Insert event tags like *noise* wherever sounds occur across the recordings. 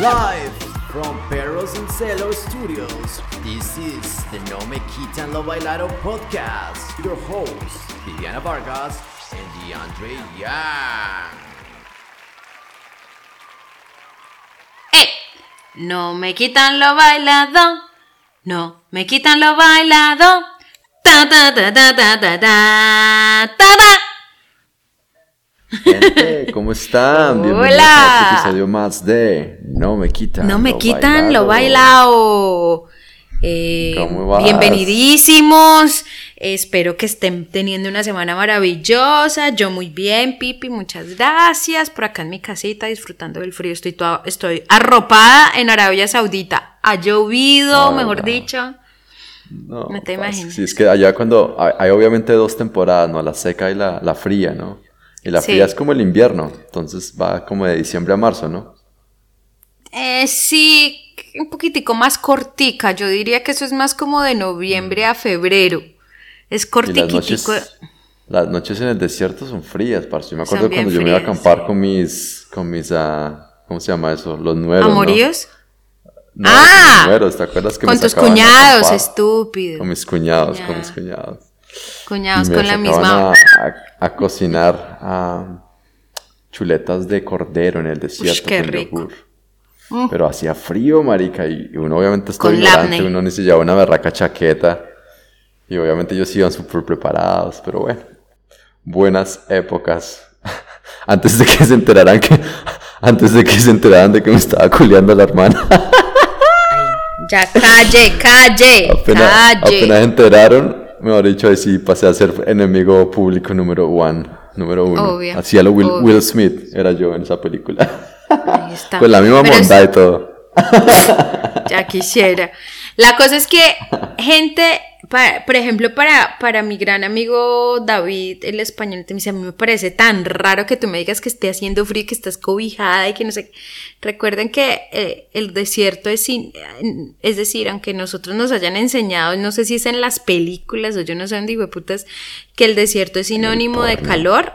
Live from Perros and Celos Studios, this is the No Me Quitan Lo Bailado podcast. Your hosts, Viviana Vargas and DeAndre Young. No me quitan lo bailado. No me quitan lo bailado. Ta ta ta ta ta ta ta ta. Gente, ¿cómo están? *laughs* Bienvenidos Hola. a este más de No me quitan. No me lo quitan bailado. lo bailao. Eh, bienvenidísimos. Espero que estén teniendo una semana maravillosa. Yo muy bien, Pipi. Muchas gracias. Por acá en mi casita disfrutando del frío. Estoy, toda- estoy arropada en Arabia Saudita. Ha llovido, Ah, mejor dicho. No, No te imaginas. Sí, es que allá cuando hay, hay obviamente dos temporadas, ¿no? La seca y la, la fría, ¿no? Y la Sí. fría es como el invierno, entonces va como de diciembre a marzo, ¿no? Eh, sí, un poquitico más cortica. Yo diría que eso es más como de noviembre a febrero. Es las cortiquitico. noches, las noches en el desierto son frías, parce. Yo me acuerdo cuando yo me iba a acampar con mis, con mis, ah, ¿cómo se llama eso? Los nueros, ¿no? ¿Amoríos? No, Ah, los nueros, ¿te acuerdas que me Con tus cuñados, estúpido. Con mis cuñados, con mis Cuñados. cuñados. Me con la misma. A, a- a cocinar chuletas de cordero en el desierto qué con rico. Pero hacía frío, marica, y uno obviamente está ignorante, uno ni se llevaba una berraca chaqueta. Y obviamente ellos iban súper preparados, pero bueno. Buenas épocas. *laughs* Antes de que se enteraran que... *laughs* Antes de que se enteraran de que me estaba culeando la hermana. Ya, calle, calle, *laughs* apenas, calle. apenas se enteraron, mejor dicho, ahí sí pasé a ser enemigo público número one, número uno. Obvio, Así a lo Will, obvio. Will Smith era yo en esa película. Ahí está. Con la misma bondad y todo. Ya quisiera. La cosa es que gente, pa- por ejemplo, para, para mi gran amigo David, el español, te dice, a mí me parece tan raro que tú me digas que esté haciendo frío y que estás cobijada y que no sé. qué". Recuerden que eh, el desierto es, sin- es decir, aunque nosotros nos hayan enseñado, no sé si es en las películas o yo no sé dónde, de putas, que el desierto es sinónimo de calor.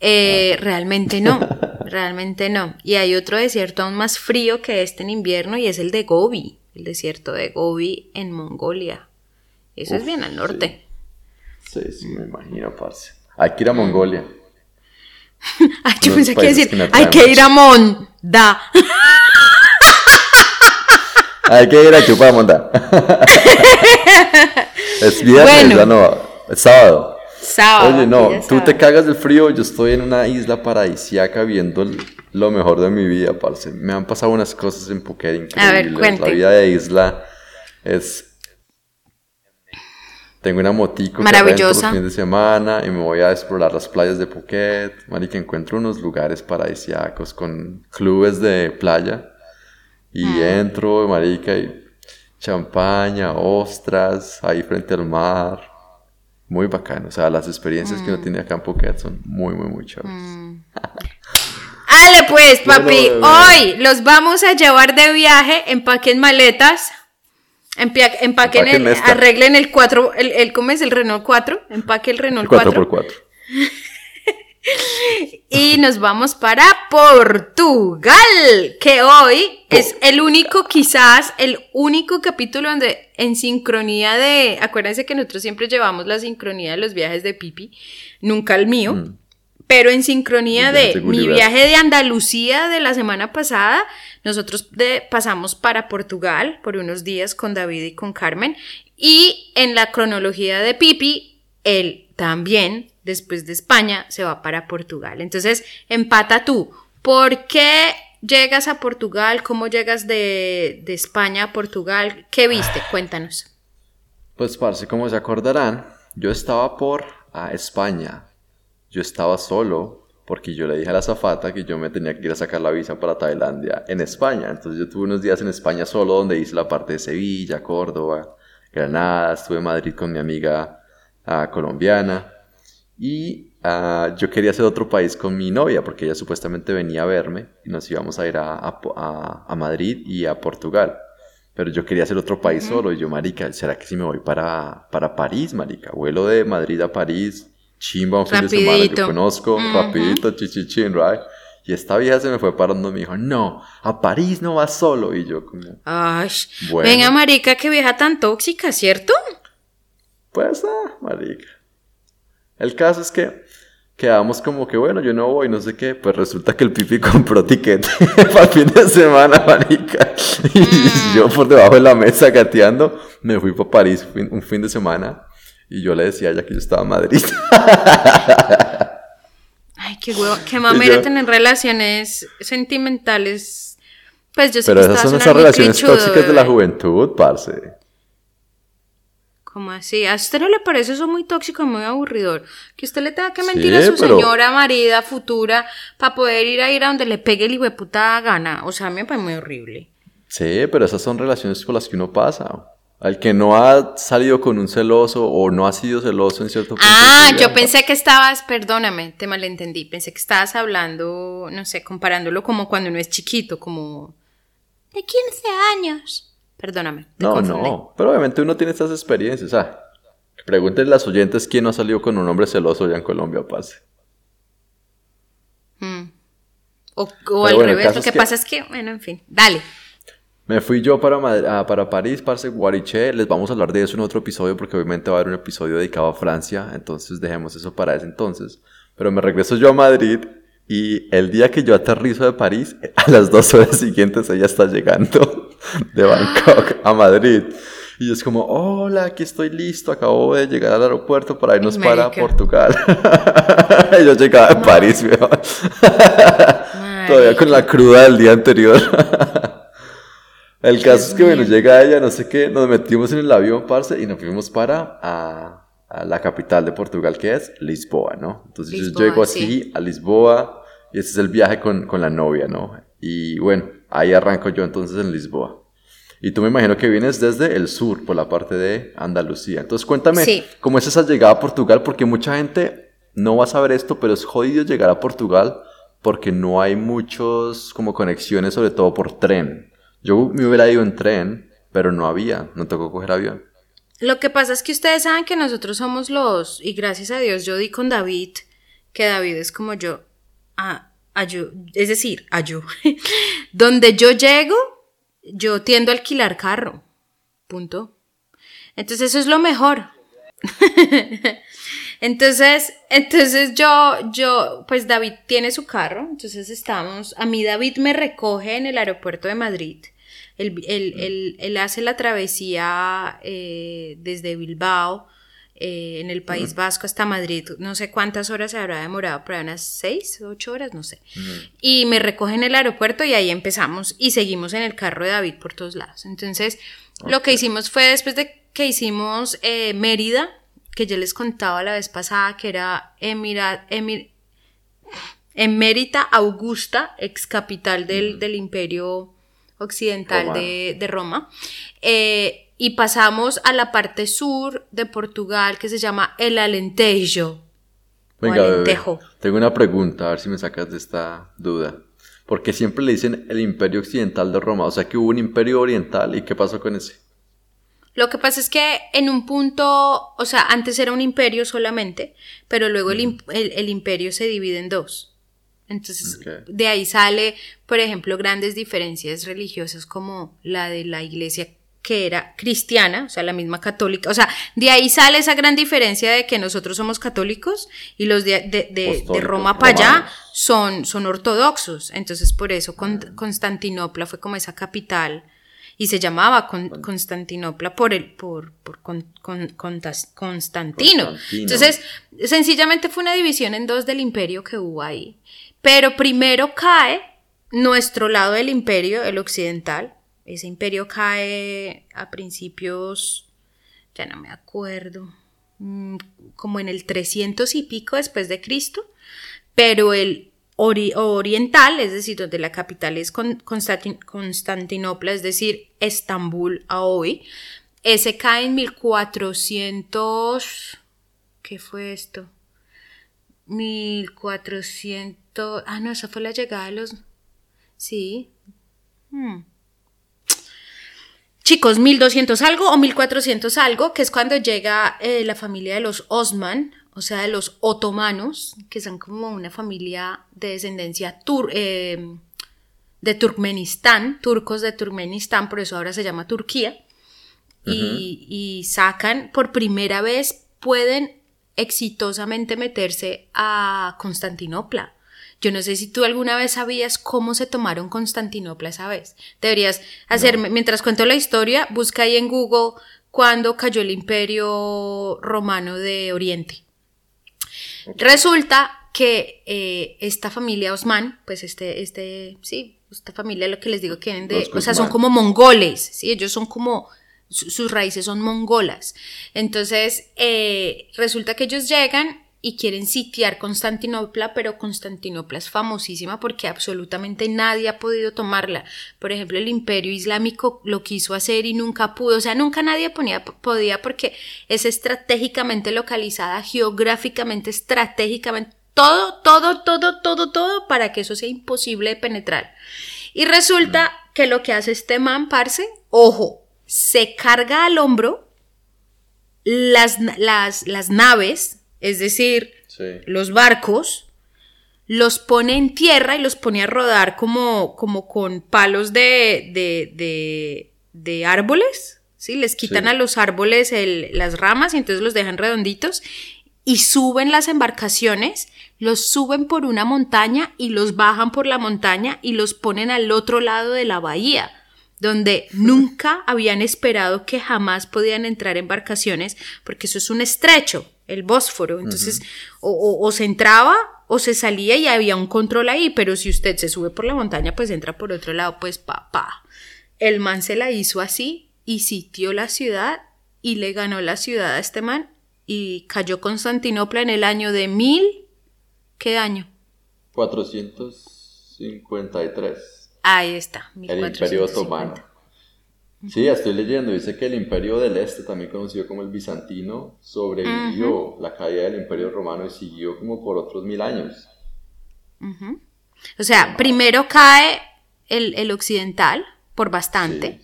Eh, realmente no, realmente no. Y hay otro desierto aún más frío que este en invierno y es el de Gobi, el desierto de Gobi en Mongolia. Eso es bien al norte. Sí, sí, me imagino, parce. Hay que ir a Mongolia. *laughs* Ay, yo pensé que decir, que hay que mucho". ir a Monda. *laughs* Hay que ir a Chupamonda. *laughs* es viernes, Bueno. ya no, es sábado. Sábado. Oye, no, tú te cagas del frío, yo estoy en una isla paradisiaca viendo el- lo mejor de mi vida, parce. Me han pasado unas cosas en Phuket increíbles. A ver. La vida de isla es... Tengo una motico que Maravillosa. los fines de semana y me voy a explorar las playas de Phuket. Marica, encuentro unos lugares paradisíacos con clubes de playa. Y Mm. entro, marica, y champaña, ostras, ahí frente al mar. Muy bacano. O sea, las experiencias que uno Mm. tiene acá en Phuket son muy, muy, muy chéveres. *laughs* Ale pues, papi, Bueno, hoy los vamos a llevar de viaje, empaquen maletas, empaquen, Empaquen el, esta. arreglen el 4, el, el, ¿cómo es el Renault 4? Empaque el Renault 4. 4x4. *laughs* Y nos vamos para Portugal, que hoy es el único, quizás, el único capítulo donde en sincronía de, acuérdense que nosotros siempre llevamos la sincronía de los viajes de Pipi, nunca el mío, Mm. Pero en sincronía de mi viaje de Andalucía de la semana pasada, nosotros de- pasamos para Portugal por unos días con David y con Carmen, y en la cronología de Pipi, él también, después de España, se va para Portugal. Entonces, empata tú. ¿Por qué llegas a Portugal? ¿Cómo llegas de, de España a Portugal? ¿Qué viste? Cuéntanos. Pues, parce, como se acordarán, yo estaba por a España. Yo estaba solo porque yo le dije a la azafata que yo me tenía que ir a sacar la visa para Tailandia en España. Entonces yo tuve unos días en España solo donde hice la parte de Sevilla, Córdoba, Granada, estuve en Madrid con mi amiga ah, colombiana. Y ah, yo quería hacer otro país con mi novia porque ella supuestamente venía a verme y nos íbamos a ir a, Madrid y a Portugal. Pero yo quería hacer otro país solo y yo, marica, ¿será que si me voy para, para París, marica? Vuelo de Madrid a París, chimba un fin de semana, yo Rapidito. conozco, rapidito, chichichín, right? Y esta vieja se me fue parando y me dijo, no, a París no vas solo. Y yo como, Ay, Bueno. venga, marica, qué vieja tan tóxica, ¿cierto? pues, ah, marica. El caso es que quedamos como que, bueno, yo no voy, no sé qué. Pues resulta que el pipi *laughs* compró tiquete *laughs* para el fin de semana, marica. *laughs* Y Mm. yo por debajo de la mesa gateando, me fui para París un fin de semana. Y yo le decía a ella que yo estaba en Madrid. *laughs* Ay, qué huevo, qué mamera yo- tener relaciones sentimentales. Pues yo sé Pero que esas son esas relaciones clichudo, tóxicas de la bebé. juventud, parce. ¿Cómo así? ¿A usted no le parece eso muy tóxico, muy aburridor? Que usted le tenga que mentir a su pero- señora, marida, futura, para poder ir a ir a donde le pegue el hijo de puta gana. O sea, a mí me parece muy horrible. Sí, pero esas son relaciones por las que uno pasa. Al que no ha salido con un celoso o no ha sido celoso en cierto punto. Ah, yo pensé que estabas, perdóname, te malentendí. Pensé que estabas hablando, no sé, comparándolo como cuando uno es chiquito, como de 15 años. Perdóname. te No, confundí. no, pero obviamente uno tiene estas experiencias. Ah, pregúntenle a las oyentes quién no ha salido con un hombre celoso allá en Colombia, parce. Mm. O, al bueno, revés, lo es que- pasa es que, bueno, en fin, dale. Me fui yo para, Madri- ah, para París, parce, Guariché. Les vamos a hablar de eso en otro episodio porque obviamente va a haber un episodio dedicado a Francia. Entonces dejemos eso para ese entonces. Pero me regreso yo a Madrid y el día que yo aterrizo de París, *laughs* a las dos horas siguientes ella está llegando *laughs* de Bangkok a Madrid. Y es como, hola, aquí estoy listo, acabo de llegar al aeropuerto para irnos para. Portugal. *laughs* yo llegaba de París. Todavía con la cruda del día anterior. El caso es que, bueno, llega ella, no sé qué, nos metimos en el avión, parce, y nos fuimos para a, a la capital de Portugal, que es Lisboa, ¿no? Entonces Lisboa, yo llego así sí. a Lisboa, y ese es el viaje con, con la novia, ¿no? Y bueno, ahí arranco yo entonces en Lisboa. Y tú me imagino que vienes desde el sur, por la parte de Andalucía. Entonces cuéntame, Sí. ¿cómo es esa llegada a Portugal? Porque mucha gente no va a saber esto, pero es jodido llegar a Portugal porque no hay muchos como conexiones, sobre todo por tren. Yo me hubiera ido en tren, pero no había, no tocó coger avión. Lo que pasa es que ustedes saben que nosotros somos los, y gracias a Dios yo di con David, que David es como yo, a, a yo, es decir, a yo. *laughs* Donde yo llego, yo tiendo a alquilar carro. Punto. Entonces eso es lo mejor. *laughs* entonces, entonces yo, yo, pues David tiene su carro, entonces estamos, a mí David me recoge en el aeropuerto de Madrid. Él, él- él- él hace la travesía eh, desde Bilbao, eh, en el País Vasco hasta Madrid. No sé cuántas horas se habrá demorado, pero unas seis, ocho horas, no sé. Y me recoge en el aeropuerto y ahí empezamos y seguimos en el carro de David por todos lados. Entonces, lo que hicimos fue después de que hicimos eh, Mérida, que yo les contaba la vez pasada que era Emira, Emir, Emérita Augusta, ex capital del, del Imperio Occidental de, de Roma. Eh, y pasamos a la parte sur de Portugal que se llama el Alentejo. o Venga, bebé, tengo una pregunta, a ver si me sacas de esta duda. Porque siempre le dicen el imperio occidental de Roma, o sea que hubo un imperio oriental, ¿y qué pasó con ese? Lo que pasa es que en un punto, o sea, antes era un imperio solamente, pero luego el- el imperio se divide en dos. Entonces, de ahí sale, por ejemplo, grandes diferencias religiosas como la de la iglesia que era cristiana, o sea, la misma católica. O sea, de ahí sale esa gran diferencia de que nosotros somos católicos y los de, de- de- de Apostólicos, Roma para allá son, son ortodoxos. Entonces, por eso Con- Constantinopla fue como esa capital y se llamaba Con- Constantinopla por el por, por Con- Con- Constantino. Constantino. Entonces, sencillamente fue una división en dos del imperio que hubo ahí. Pero primero cae nuestro lado del imperio, el occidental. Ese imperio cae a principios, ya no me acuerdo, mm, como en el 300 y pico después de Cristo. Pero el ori- oriental, es decir, donde la capital es Con- Constantin- Constantinopla, es decir, Estambul a hoy, ese cae en 1400... ¿Qué fue esto? 1400... Ah, no, esa fue la llegada de los... Sí. Hmm. chicos, 1200 algo o 1400 algo, que es cuando llega eh, la familia de los Osman, o sea, de los otomanos, que son como una familia de descendencia tur eh, de Turkmenistán, turcos de Turkmenistán, por eso ahora se llama Turquía, y, y sacan por primera vez, pueden exitosamente meterse a Constantinopla. Yo no sé si tú alguna vez sabías cómo se tomaron Constantinopla esa vez. Deberías hacerme, mientras cuento la historia, busca ahí en Google cuándo cayó el imperio romano de Oriente. Resulta que eh, esta familia Osman, pues este, este, sí, esta familia, lo que les digo, que vienen de, o sea, son como mongoles, sí, ellos son como sus raíces son mongolas. Entonces, eh, resulta que ellos llegan y quieren sitiar Constantinopla, pero Constantinopla es famosísima porque absolutamente nadie ha podido tomarla. Por ejemplo, el imperio islámico lo quiso hacer y nunca pudo, o sea, nunca nadie ponía, podía porque es estratégicamente localizada, geográficamente, estratégicamente, todo, todo, todo, todo, todo para que eso sea imposible de penetrar. Y resulta que lo que hace este man, parce, ojo, se carga al hombro las, las, las naves, es decir, los barcos, los pone en tierra y los pone a rodar como, como con palos de, de, de, árboles, ¿sí? Les quitan a los árboles las ramas y entonces los dejan redonditos y suben las embarcaciones, los suben por una montaña y los bajan por la montaña y los ponen al otro lado de la bahía donde nunca habían esperado que jamás podían entrar embarcaciones, porque eso es un estrecho, el Bósforo. Entonces, o, se entraba o se salía y había un control ahí, pero si usted se sube por la montaña, pues entra por otro lado, pues papá. El man se la hizo así y sitió la ciudad y le ganó la ciudad a este man y cayó Constantinopla en el año de mil... ¿Qué año? 453. Ahí está. El Imperio Otomano. Sí, estoy leyendo. Dice que el Imperio del Este, también conocido como el Bizantino, sobrevivió la caída del Imperio Romano y siguió como por otros mil años. O sea, primero cae el, occidental por bastante,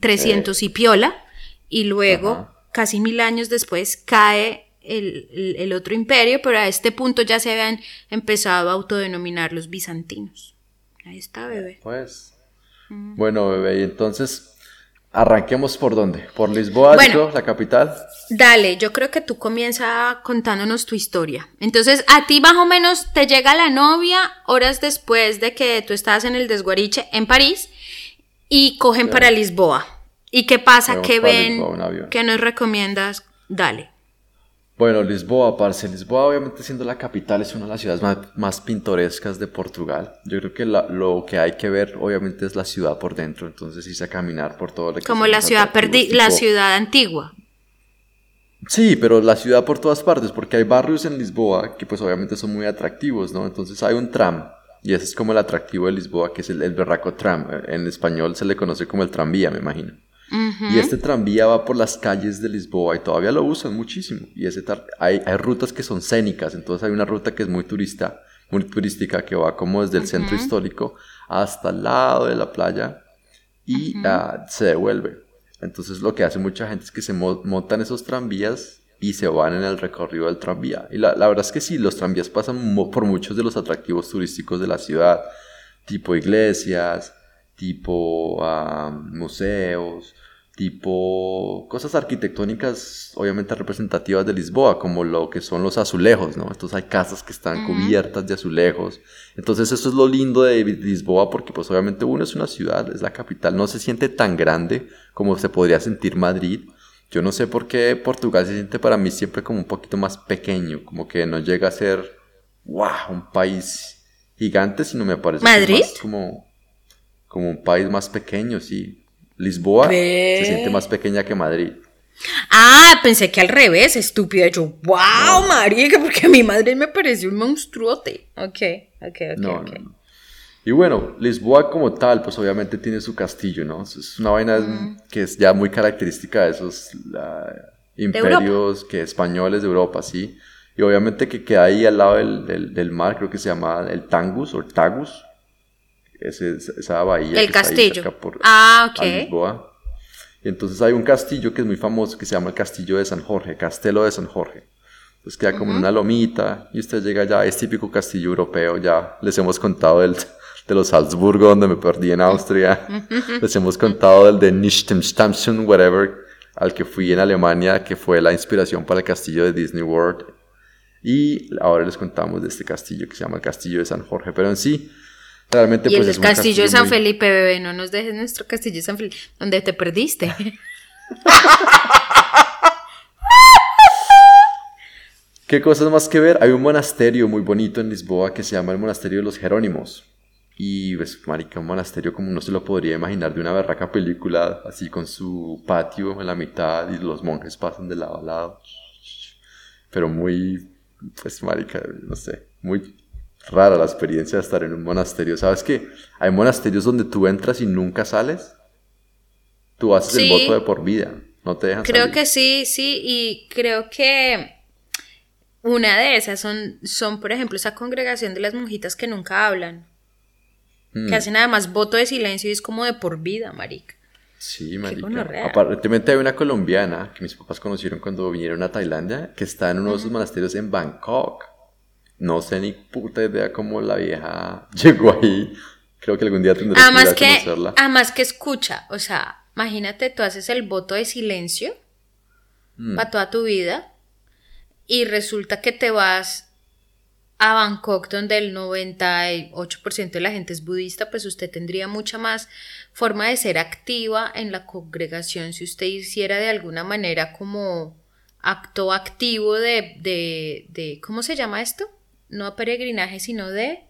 300 y piola, y luego, casi mil años después, cae el, el, otro imperio, pero a este punto ya se habían empezado a autodenominar los bizantinos. Ahí está, bebé. Pues. Bueno, bebé, y entonces arranquemos por dónde? ¿Por Lisboa, la capital? Dale, yo creo que tú comienza contándonos tu historia. Entonces, a ti más o menos te llega la novia horas después de que tú estás en el desguariche en París y cogen para Lisboa. ¿Y qué pasa? ¿Qué ven? ¿Qué nos recomiendas? Dale. Bueno, Lisboa, parce. Lisboa, obviamente siendo la capital, es una de las ciudades más, pintorescas de Portugal. Yo creo que lo que hay que ver, obviamente, es la ciudad por dentro. Entonces, irse a caminar por todo lo que Como la ciudad, la ciudad antigua. Sí, pero la ciudad por todas partes, porque hay barrios en Lisboa que, pues, obviamente son muy atractivos, ¿no? Entonces, hay un tram. Y ese es como el atractivo de Lisboa, que es el, el berraco tram. En español se le conoce como el tranvía, me imagino. Y este tranvía va por las calles de Lisboa y todavía lo usan muchísimo. Y ese hay, hay rutas que son cénicas, entonces hay una ruta que es muy turista, muy turística, que va como desde el centro histórico hasta el lado de la playa y ah, se devuelve. Entonces lo que hace mucha gente es que se montan esos tranvías y se van en el recorrido del tranvía. Y la, la verdad es que sí, los tranvías pasan por muchos de los atractivos turísticos de la ciudad, tipo iglesias, tipo museos, tipo cosas arquitectónicas obviamente representativas de Lisboa, como lo que son los azulejos, ¿no? Entonces hay casas que están cubiertas de azulejos. Entonces eso es lo lindo de Lisboa porque pues obviamente uno es una ciudad, es la capital, no se siente tan grande como se podría sentir Madrid. Yo no sé por qué Portugal se siente para mí siempre como un poquito más pequeño, como que no llega a ser, wow, un país gigante, sino me parece ¿Madrid? como como un país más pequeño, sí. Lisboa se siente más pequeña que Madrid. Ah, pensé que al revés, estúpida. Yo, wow, marica, porque a mi madre me pareció un monstruote. Ok, ok, ok. No, Y bueno, Lisboa como tal, pues obviamente tiene su castillo, ¿no? Es una vaina que es ya muy característica de esos imperios que españoles de Europa, sí. Y obviamente que queda ahí al lado del, del mar, creo que se llama el Tangus o Tagus, esa bahía. El castillo. ah, ok. Lisboa. Y entonces hay un castillo que es muy famoso que se llama el Castillo de San Jorge, Castelo de San Jorge. Entonces queda como en una lomita y usted llega allá, es típico castillo europeo, ya les hemos contado del, de los Salzburgo donde me perdí en Austria, *laughs* les hemos contado del de Nichtenstammchen, whatever, al que fui en Alemania, que fue la inspiración para el castillo de Disney World. Y ahora les contamos de este castillo que se llama el Castillo de San Jorge, pero en sí, realmente y pues el es castillo de San muy- Felipe, bebé, no nos dejes nuestro castillo de San Felipe, donde te perdiste. *laughs* ¿Qué cosas más que ver? Hay un monasterio muy bonito en Lisboa que se llama el Monasterio de los Jerónimos. Y pues, marica, un monasterio como no se lo podría imaginar de una berraca película, así con su patio en la mitad y los monjes pasan de lado a lado. Pero muy, pues, marica, no sé, muy rara la experiencia de estar en un monasterio. ¿Sabes qué? Hay monasterios donde tú entras y nunca sales. Tú haces Sí. el voto de por vida, no te dejan Creo salir. que sí, sí, y creo que una de esas son, son, por ejemplo, esa congregación de las monjitas que nunca hablan, Mm. que hacen además voto de silencio y es como de por vida, marica. Sí, marica. Aparentemente hay una colombiana que mis papás conocieron cuando vinieron a Tailandia que está en uno de esos monasterios en Bangkok. No sé ni puta idea cómo la vieja *laughs* llegó ahí. Creo que algún día tendré Además que conocerla. además que escucha, o sea, imagínate, tú haces el voto de silencio Mm. para toda tu vida y resulta que te vas a Bangkok donde el 98% de la gente es budista, pues usted tendría mucha más forma de ser activa en la congregación si usted hiciera de alguna manera como acto activo de, de, de ¿cómo se llama esto? No peregrinaje, sino de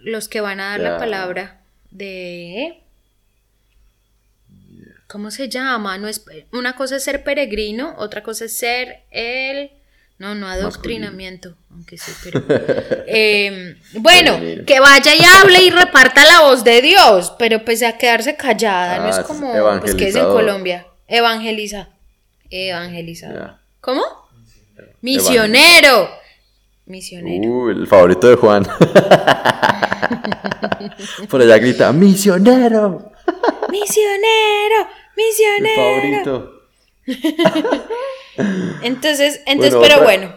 los que van a dar la palabra de... ¿Cómo se llama? No es, una cosa es ser peregrino, otra cosa es ser el... No, no adoctrinamiento, aunque sí, pero... Eh, *laughs* bueno, Peregrino. que vaya y hable y reparta la voz de Dios, pero pues a quedarse callada, no Ah, es es como... Pues que es en. Colombia. Evangeliza. Evangelizador. Ya. ¿Cómo? Misionero. Misionero. Uh, el favorito de Juan. *laughs* Por allá grita, misionero. Misionero. El Misionero. favorito. *laughs* Entonces, entonces, Bueno, pero otra- bueno.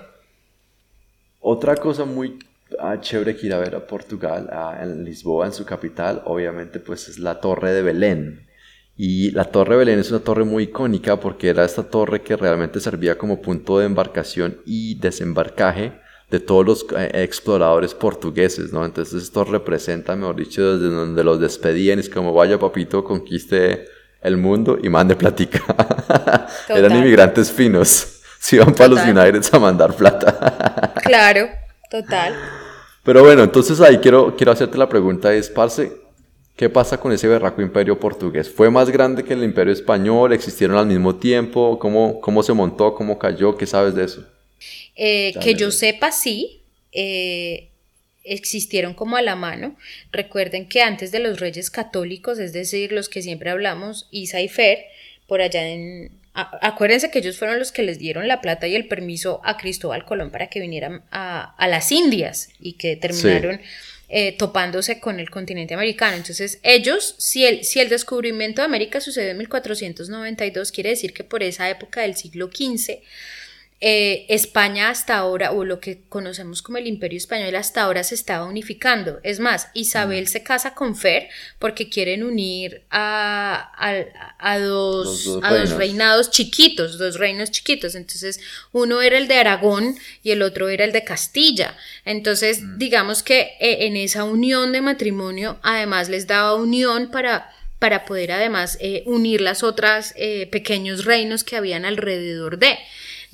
Otra cosa muy ah, chévere que ir a ver a Portugal, ah, en Lisboa, en su capital, obviamente pues es la Torre de Belén. Y la Torre de Belén es una torre muy icónica porque era esta torre que realmente servía como punto de embarcación y desembarcaje de todos los eh, exploradores portugueses, ¿no? Entonces esto representa, mejor dicho, desde donde los despedían, es como vaya papito, conquiste el mundo y mande *laughs* platica. Eran inmigrantes finos, se iban para los. United a mandar plata. Claro, total. Pero bueno, entonces ahí quiero, quiero hacerte la pregunta, es, Parce, ¿qué pasa con ese berraco imperio portugués? ¿Fue más grande que el imperio español? ¿Existieron al mismo tiempo? ¿Cómo, cómo se montó? ¿Cómo cayó? ¿Qué sabes de eso? Eh, que yo sepa, sí. eh, existieron como a la mano. Recuerden que antes de los reyes católicos, es decir, los que siempre hablamos, Isa y Fer, por allá en... a- acuérdense que ellos fueron los que les dieron la plata y el permiso a Cristóbal Colón para que vinieran a, a las Indias y que terminaron eh, topándose con el continente americano. Entonces, ellos, si el, si el descubrimiento de América sucedió en 1492, quiere decir que por esa época del siglo XV, eh, España hasta ahora, o lo que conocemos como el Imperio Español, hasta ahora se estaba unificando. Es más, Isabel se casa con Fer porque quieren unir a, a- a dos, a dos reinados chiquitos, dos reinos chiquitos. Entonces, uno era el de Aragón y el otro era el de Castilla. Entonces, digamos que eh, en esa unión de matrimonio, además les daba unión para para poder además eh, unir las otras pequeños reinos que habían alrededor de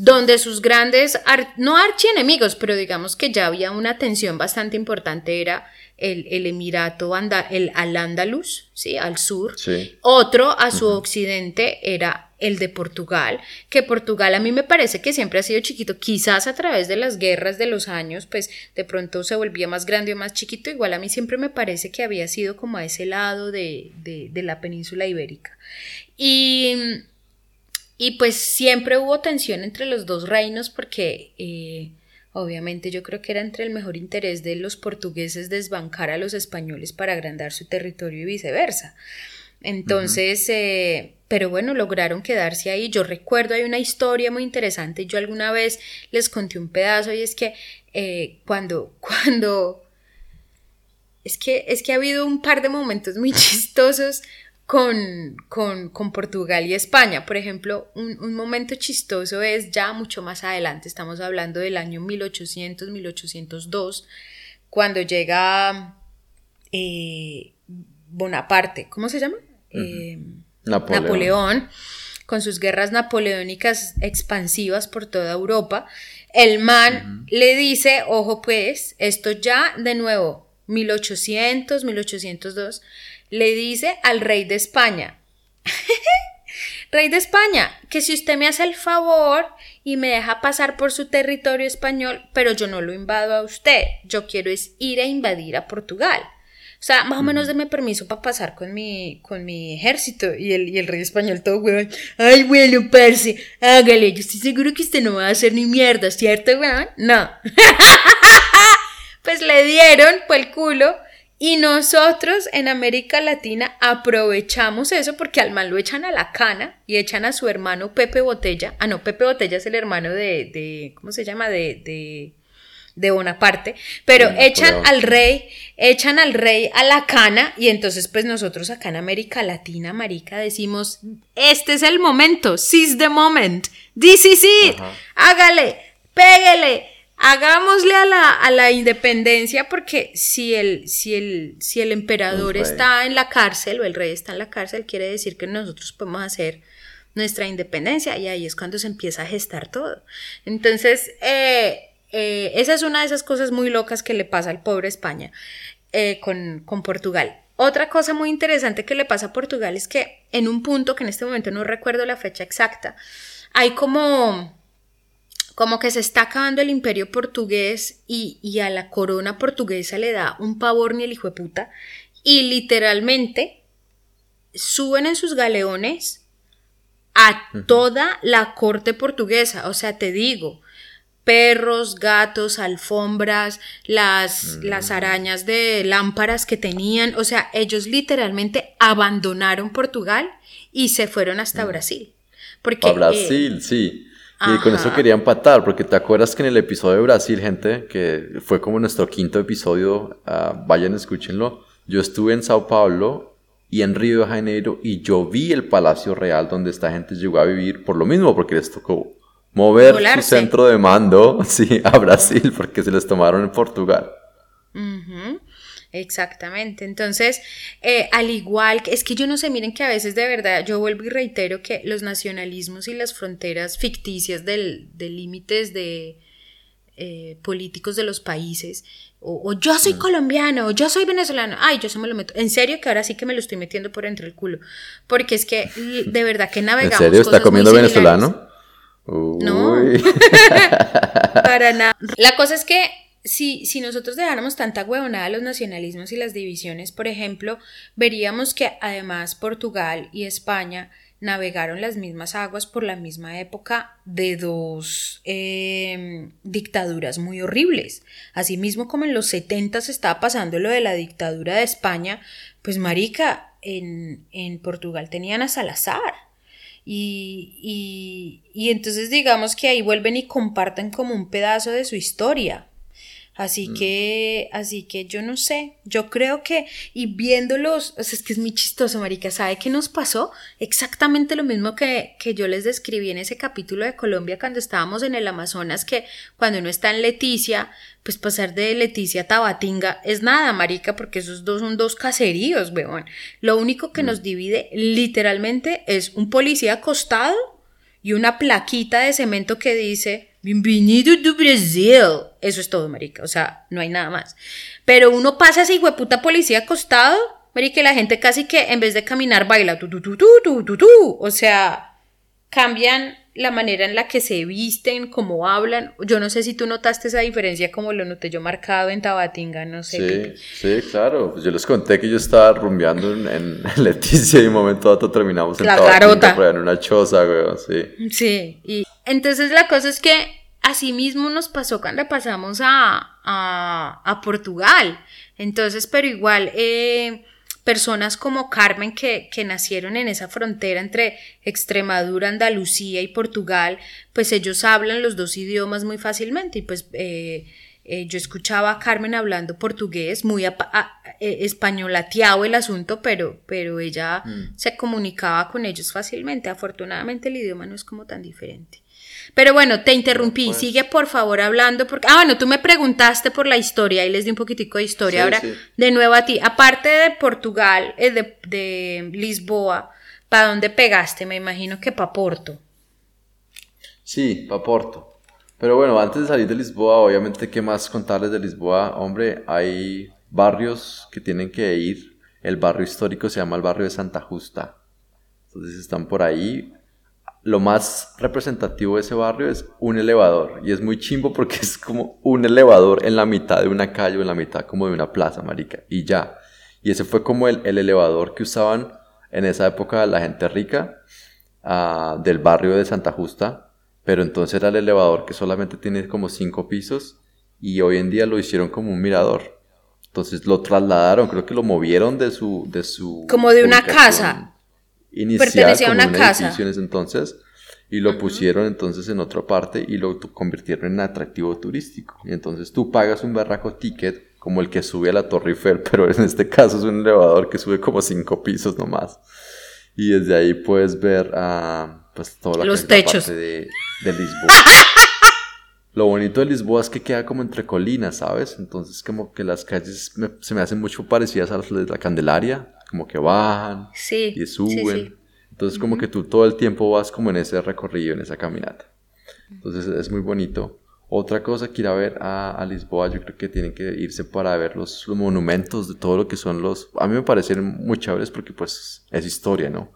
donde sus grandes, ar- no archienemigos, pero digamos que ya había una tensión bastante importante, era el, el Emirato, anda, el Al-Ándalus, ¿sí? al sur. Sí. Otro a su occidente era el de Portugal, que Portugal a mí me parece que siempre ha sido chiquito, quizás a través de las guerras de los años, pues de pronto se volvía más grande o más chiquito, igual a mí siempre me parece que había sido como a ese lado de, de- de la península ibérica. Y, y pues siempre hubo tensión entre los dos reinos porque eh, obviamente yo creo que era entre el mejor interés de los portugueses desbancar a los españoles para agrandar su territorio y viceversa. Entonces, eh, pero bueno, lograron quedarse ahí. Yo recuerdo, hay una historia muy interesante. Yo alguna vez les conté un pedazo y es que eh, cuando, *laughs* cuando, es que, es que ha habido un par de momentos muy chistosos con, con, con Portugal y España. Por ejemplo, un, un, momento chistoso es ya mucho más adelante, estamos hablando del año 1800, 1802, cuando llega eh, Bonaparte, ¿cómo se llama? eh, Napoleón. Napoleón, con sus guerras napoleónicas expansivas por toda Europa, el man le dice, ojo pues, esto ya de nuevo, 1800, 1802, le dice al rey de España, *laughs* rey de España, que si usted me hace el favor y me deja pasar por su territorio español, pero yo no lo invado a usted, yo quiero es ir a invadir a Portugal. O sea, más o menos deme permiso para pasar con mi, con mi ejército. Y el, y el rey español todo weón. Ay, bueno, parce, hágale. Yo estoy seguro que usted no va a hacer ni mierda, ¿cierto, weón? No. *laughs* pues le dieron por el culo. Y nosotros en América Latina aprovechamos eso porque al mal lo echan a la cana y echan a su hermano Pepe Botella. Ah, no, Pepe Botella es el hermano de, de ¿cómo se llama? De, de, de Bonaparte. Pero echan al rey, echan al rey a la cana y entonces pues nosotros acá en América Latina, marica, decimos, este es el momento, seize the moment, this is it, Ajá. hágale, pégale, hagámosle a la, a la independencia porque si el, si el, si el emperador El está en la cárcel o el rey está en la cárcel, quiere decir que nosotros podemos hacer nuestra independencia y ahí es cuando se empieza a gestar todo. Entonces, eh, eh, esa es una de esas cosas muy locas que le pasa al pobre España eh, con, con Portugal. Otra cosa muy interesante que le pasa a Portugal es que en un punto, que en este momento no recuerdo la fecha exacta, hay como como que se está acabando el imperio portugués y, y a la corona portuguesa le da un pavor ni el hijo de puta y literalmente suben en sus galeones a toda la corte portuguesa, o sea, te digo, perros, gatos, alfombras, las, las arañas de lámparas que tenían, o sea, ellos literalmente abandonaron Portugal y se fueron hasta Brasil. Porque, A eh, Brasil, Y con eso quería empatar, porque te acuerdas que en el episodio de Brasil, gente, que fue como nuestro quinto episodio, ah, vayan, escúchenlo. Yo estuve en Sao Paulo y en Río de Janeiro y yo vi el Palacio Real donde esta gente llegó a vivir por lo mismo, porque les tocó mover Volarse. su centro de mando, *laughs* sí, a Brasil, porque se les tomaron en Portugal. Ujú, Exactamente. Entonces, eh, al igual que, es que yo no sé, miren que a veces de verdad, yo vuelvo y reitero que los nacionalismos y las fronteras ficticias del, de límites de eh, políticos de los países, o, o yo soy colombiano, o yo soy venezolano, ay, yo se me lo meto. En serio que ahora sí que me lo estoy metiendo por entre el culo. Porque es que de verdad que *laughs* ¿En navegamos. serio? ¿Está comiendo venezolano? No. *laughs* Para nada. La cosa es que si, si nosotros dejáramos tanta huevonada a los nacionalismos y las divisiones, por ejemplo, veríamos que además Portugal y España navegaron las mismas aguas por la misma época de dos eh, dictaduras muy horribles. Asimismo, como en los 70 se estaba pasando lo de la dictadura de España, pues marica, en, en Portugal tenían a Salazar. Y, y, y entonces digamos que ahí vuelven y comparten como un pedazo de su historia. Así que, así que yo no sé, yo creo que, y viéndolos, o sea, es que es muy chistoso, Marica, ¿sabe qué nos pasó? Exactamente lo mismo que, que yo les describí en ese capítulo de Colombia cuando estábamos en el Amazonas, que cuando uno está en Leticia, pues pasar de Leticia a Tabatinga es nada, Marica, porque esos dos son dos caseríos, weón. Lo único que nos divide literalmente es un policía acostado y una plaquita de cemento que dice Bienvenido to Brasil. Eso es todo, marica. O sea, no hay nada más. Pero uno pasa ese hueputa policía acostado, marica, y la gente casi que en vez de caminar baila tu tu tu tu tu tu tu. O sea, cambian la manera en la que se visten, cómo hablan. Yo no sé si tú notaste esa diferencia como lo noté yo marcado en Tabatinga, no sé. Sí, Pipi. sí, claro. Pues yo les conté que yo estaba rumbeando en, en *laughs* Leticia y un momento dado terminamos en La Tabatinga, en una choza, weón, sí. Sí, y entonces la cosa es que así mismo nos pasó cuando pasamos a, a, a Portugal. Entonces, pero igual, eh, personas como Carmen que, que, nacieron en esa frontera entre Extremadura, Andalucía y Portugal, pues ellos hablan los dos idiomas muy fácilmente y pues eh, eh, yo escuchaba a Carmen hablando portugués, muy eh, españolateado el asunto, pero, pero ella mm. se comunicaba con ellos fácilmente. Afortunadamente el idioma no es como tan diferente. Pero bueno, te interrumpí. Pues. Sigue por favor hablando. Porque... Ah, bueno, tú me preguntaste por la historia y les di un poquitico de historia. Ahora, de nuevo a ti. Aparte de Portugal, eh, de, de Lisboa, ¿para dónde pegaste? Me imagino que para Porto. Sí, para Porto. Pero bueno, antes de salir de Lisboa, obviamente, ¿qué más contarles de Lisboa? Hombre, hay barrios que tienen que ir. El barrio histórico se llama el barrio de Santa Justa. Entonces están por ahí. Lo más representativo de ese barrio es un elevador. Y es muy chimbo porque es como un elevador en la mitad de una calle o en la mitad como de una plaza, marica. Y ya. Y ese fue como el, elevador que usaban en esa época la gente rica ah, del barrio de Santa Justa pero entonces era el elevador que solamente tiene como cinco pisos y hoy en día lo hicieron como un mirador. Entonces lo trasladaron, creo que lo movieron de su... De su como de una casa. Pertenecía a una, casa. entonces y lo pusieron entonces en otra parte y lo convirtieron en atractivo turístico. Y entonces tú pagas un barraco ticket como el que sube a la Torre Eiffel, *laughs* pero en este caso es un elevador que sube como cinco pisos nomás. Y desde ahí puedes ver a pues toda la Los techos. de, Lisboa. *laughs* Lo bonito de Lisboa es que queda como entre colinas, ¿sabes? Entonces como que las calles se me hacen mucho parecidas a las de la Candelaria, como que bajan y suben. Entonces como que tú todo el tiempo vas como en ese recorrido, en esa caminata. Entonces es muy bonito. Otra cosa que ir a ver a, Lisboa, yo creo que tienen que irse para ver los, los, monumentos de todo lo que son los... A mí me parecen muy chéveres porque pues es historia, ¿no?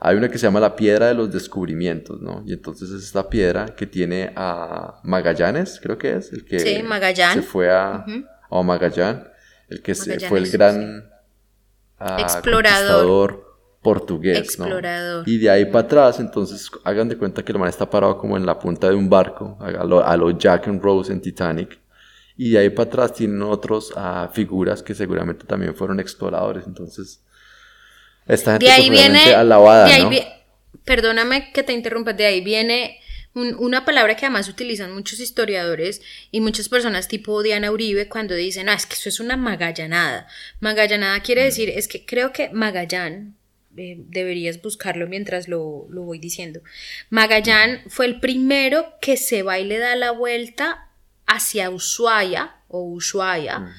Hay una que se llama la piedra de los descubrimientos, ¿no? Y entonces es esta piedra que tiene a Magallanes, creo que es, el que se fue a, Magallán, el que se, fue el gran ah, explorador portugués, explorador. ¿no? Y de ahí para atrás, entonces hagan de cuenta que el man está parado como en la punta de un barco, a lo, Jack and Rose en Titanic. Y de ahí para atrás tienen otros uh, figuras que seguramente también fueron exploradores. Entonces, esta gente de ahí viene, alabada, de ahí perdóname que te interrumpa, de ahí viene una palabra que además utilizan muchos historiadores y muchas personas tipo Diana Uribe cuando dicen, ah, es que eso es una magallanada. Magallanada quiere mm. decir, es que creo que Magallán, eh, deberías buscarlo mientras lo, lo, voy diciendo. Magallán fue el primero que se va y le da la vuelta hacia Ushuaia o Ushuaia.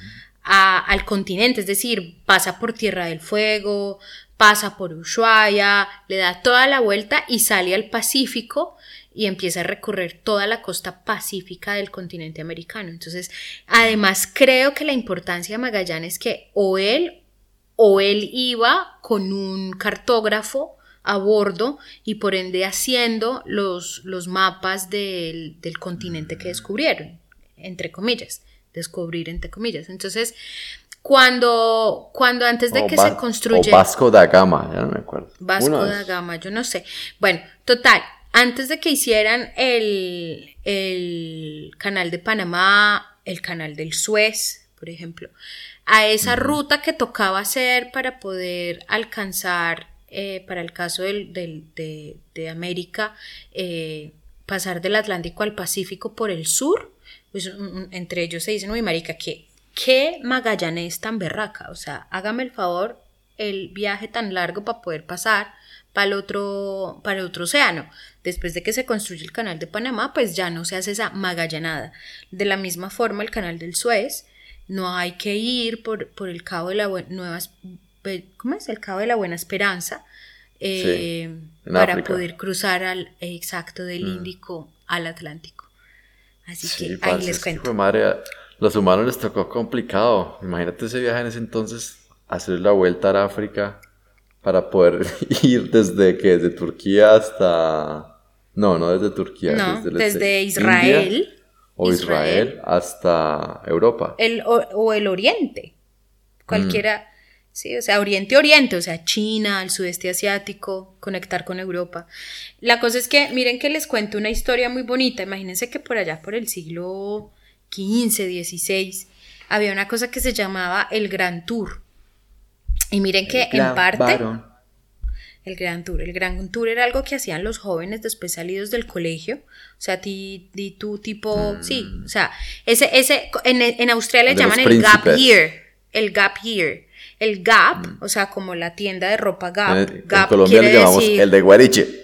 al continente, es decir, pasa por Tierra del Fuego, pasa por Ushuaia, le da toda la vuelta y sale al Pacífico y empieza a recorrer toda la costa pacífica del continente americano. Entonces, además creo que la importancia de Magallanes es que o él o él iba con un cartógrafo a bordo y por ende haciendo los, los mapas del, del continente que descubrieron, entre comillas, descubrir entre comillas. Entonces, cuando, cuando antes de que se construyera. Vasco da Gama, ya no me acuerdo. Vasco da Gama, yo no sé. Bueno, total, antes de que hicieran el, el canal de Panamá, el canal del Suez, por ejemplo, a esa ruta que tocaba hacer para poder alcanzar, eh, para el caso del, de, de, América, eh, pasar del Atlántico al Pacífico por el sur, pues entre ellos se dicen, uy, marica, que ¿Qué Magallanes tan berraca? O sea, hágame el favor, el viaje tan largo para poder pasar para el otro, para el otro océano. Después de que se construye el canal de Panamá, pues ya no se hace esa magallanada. De la misma forma, el canal del Suez, no hay que ir por, por el cabo de la Nueva, ¿cómo es? El cabo de la Buena Esperanza, eh, para poder cruzar al exacto del mm. Índico al Atlántico. Así que ahí les cuento los humanos les tocó complicado. Imagínate ese viaje en ese entonces, hacer la vuelta a África para poder *laughs* ir desde que desde Turquía hasta no, no desde Turquía, desde, Israel o Israel, hasta Europa. El, o, el Oriente. Cualquiera, mm. sí, o sea, Oriente Oriente, o sea, China, el sudeste asiático, conectar con Europa. La cosa es que miren que les cuento una historia muy bonita. Imagínense que por allá por el siglo 15, 16, había una cosa que se llamaba el Gran Tour. Y miren que en parte el Gran Tour, el Gran Tour era algo que hacían los jóvenes después salidos del colegio, o sea, ti, ti- tú tipo, sí, o sea, ese, ese, en, en Australia le llaman el Gap. Year, el Gap Year, el Gap, o sea, como la tienda de ropa Gap, En, en Gap Colombia le llamamos decir- el de Guariche.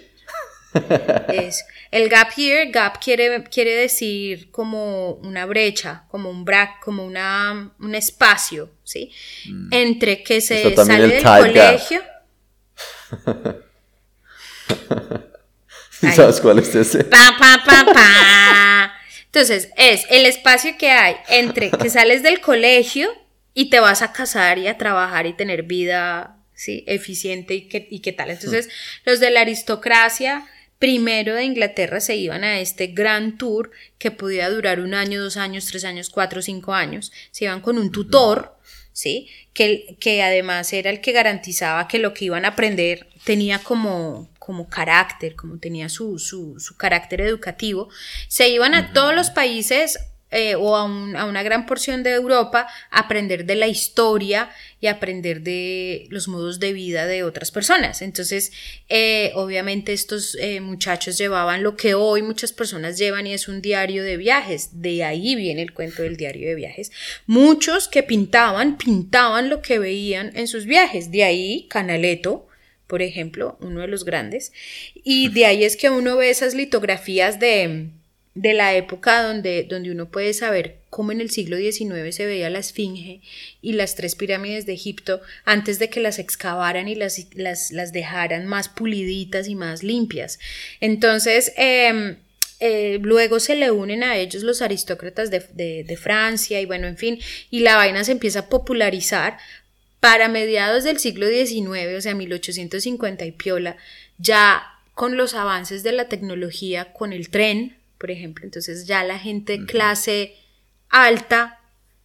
Es el gap year, gap quiere, quiere decir como una brecha, como un bra, como una, un espacio, ¿sí? Entre que se Mm. Sale el del colegio. *laughs* ¿Sabes cuál es ese? Pa, pa, pa, pa. Entonces, es el espacio que hay entre que sales del colegio y te vas a casar y a trabajar y tener vida ¿sí? eficiente y qué, y qué tal. Entonces, los de la aristocracia primero de Inglaterra se iban a este gran tour que podía durar un año, dos años, tres años, cuatro, cinco años. Se iban con un tutor, ¿sí? Que, que además era el que garantizaba que lo que iban a aprender tenía como, como carácter, como tenía su, su, su carácter educativo. Se iban a todos los países eh, o a, un- a una gran porción de Europa aprender de la historia y aprender de los modos de vida de otras personas. Entonces, eh, obviamente estos eh, muchachos llevaban lo que hoy muchas personas llevan y es un diario de viajes. De ahí viene el cuento del diario de viajes. Muchos que pintaban, pintaban lo que veían en sus viajes. De ahí Canaletto, por ejemplo, uno de los grandes. Y de ahí es que uno ve esas litografías de, de la época donde, donde uno puede saber cómo en el siglo XIX se veía la Esfinge y las tres pirámides de Egipto antes de que las excavaran y las, las, dejaran más puliditas y más limpias. Entonces, eh, eh, luego se le unen a ellos los aristócratas de, de, de Francia y bueno, en fin, y la vaina se empieza a popularizar para mediados del siglo XIX, o sea, 1850 y piola, ya con los avances de la tecnología, con el tren, por ejemplo, entonces ya la gente clase alta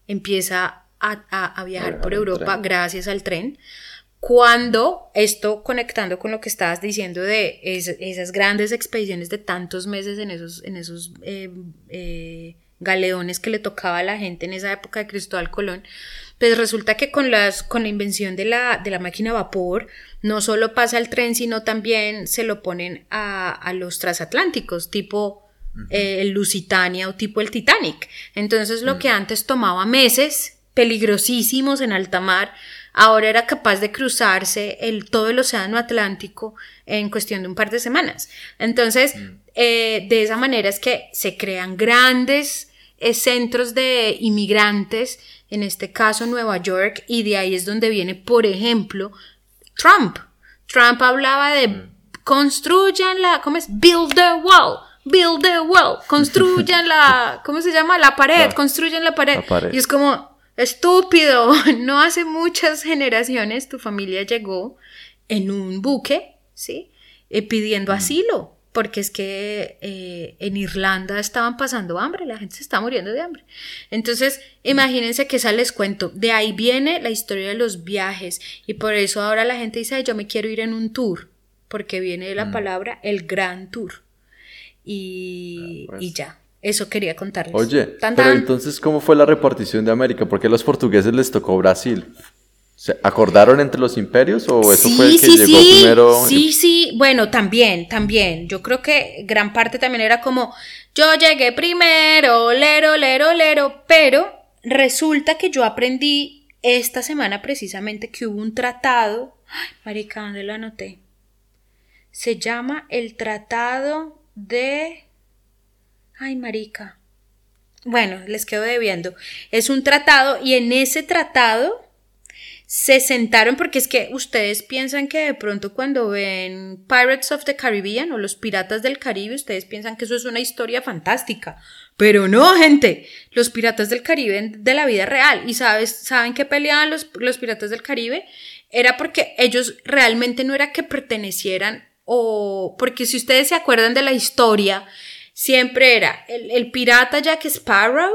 empieza a, a- a viajar por Europa tren. gracias al tren. Cuando esto conectando con lo que estabas diciendo de es- esas grandes expediciones de tantos meses en esos, en esos eh, eh, galeones que le tocaba a la gente en esa época de Cristóbal Colón, pues resulta que con, las, con la invención de la, de la máquina a vapor, no solo pasa el tren, sino también se lo ponen a, a los transatlánticos, tipo eh, el Lusitania o tipo el Titanic. Entonces lo que antes tomaba meses, peligrosísimos en alta mar, ahora era capaz de cruzarse el, todo el océano Atlántico en cuestión de un par de semanas. Entonces, eh, de esa manera es que se crean grandes eh, centros de inmigrantes, en este caso Nueva York, y de ahí es donde viene, por ejemplo, Trump. Trump hablaba de construyan la, ¿cómo es? Build the wall. Build the wall, *laughs* construyan la, ¿cómo se llama? La pared, La- construyan la pared. la pared. Y es como, estúpido, *laughs* no hace muchas generaciones tu familia llegó en un buque, ¿sí? Eh, pidiendo asilo, porque es que eh, en Irlanda estaban pasando hambre, la gente se está muriendo de hambre. Entonces, imagínense que esa les cuento, de ahí viene la historia de los viajes y por eso ahora la gente dice, "Ay, yo me quiero ir en un tour, porque viene de la palabra el gran tour. Y, Ah, pues. y ya, eso quería contarles. Oye, Tan, pero entonces, ¿cómo fue la repartición de América? ¿Por qué a los portugueses les tocó Brasil? ¿Se acordaron entre los imperios o eso fue el que llegó primero? Sí, sí, bueno, también, también. Yo creo que gran parte también era como, yo llegué primero, lero, lero, lero, pero resulta que yo aprendí esta semana precisamente que hubo un tratado, ay, marica, ¿dónde lo anoté? Se llama el Tratado de... Ay, marica. Bueno, les quedo debiendo. Es un tratado y en ese tratado se sentaron porque es que ustedes piensan que de pronto cuando ven Pirates of the Caribbean o los Piratas del Caribe, ustedes piensan que eso es una historia fantástica. Pero no, gente, los Piratas del Caribe de la vida real. ¿Y sabes, saben qué peleaban los, los Piratas del Caribe? Era porque ellos realmente no era que pertenecieran o porque si ustedes se acuerdan de la historia, siempre era el, el pirata Jack Sparrow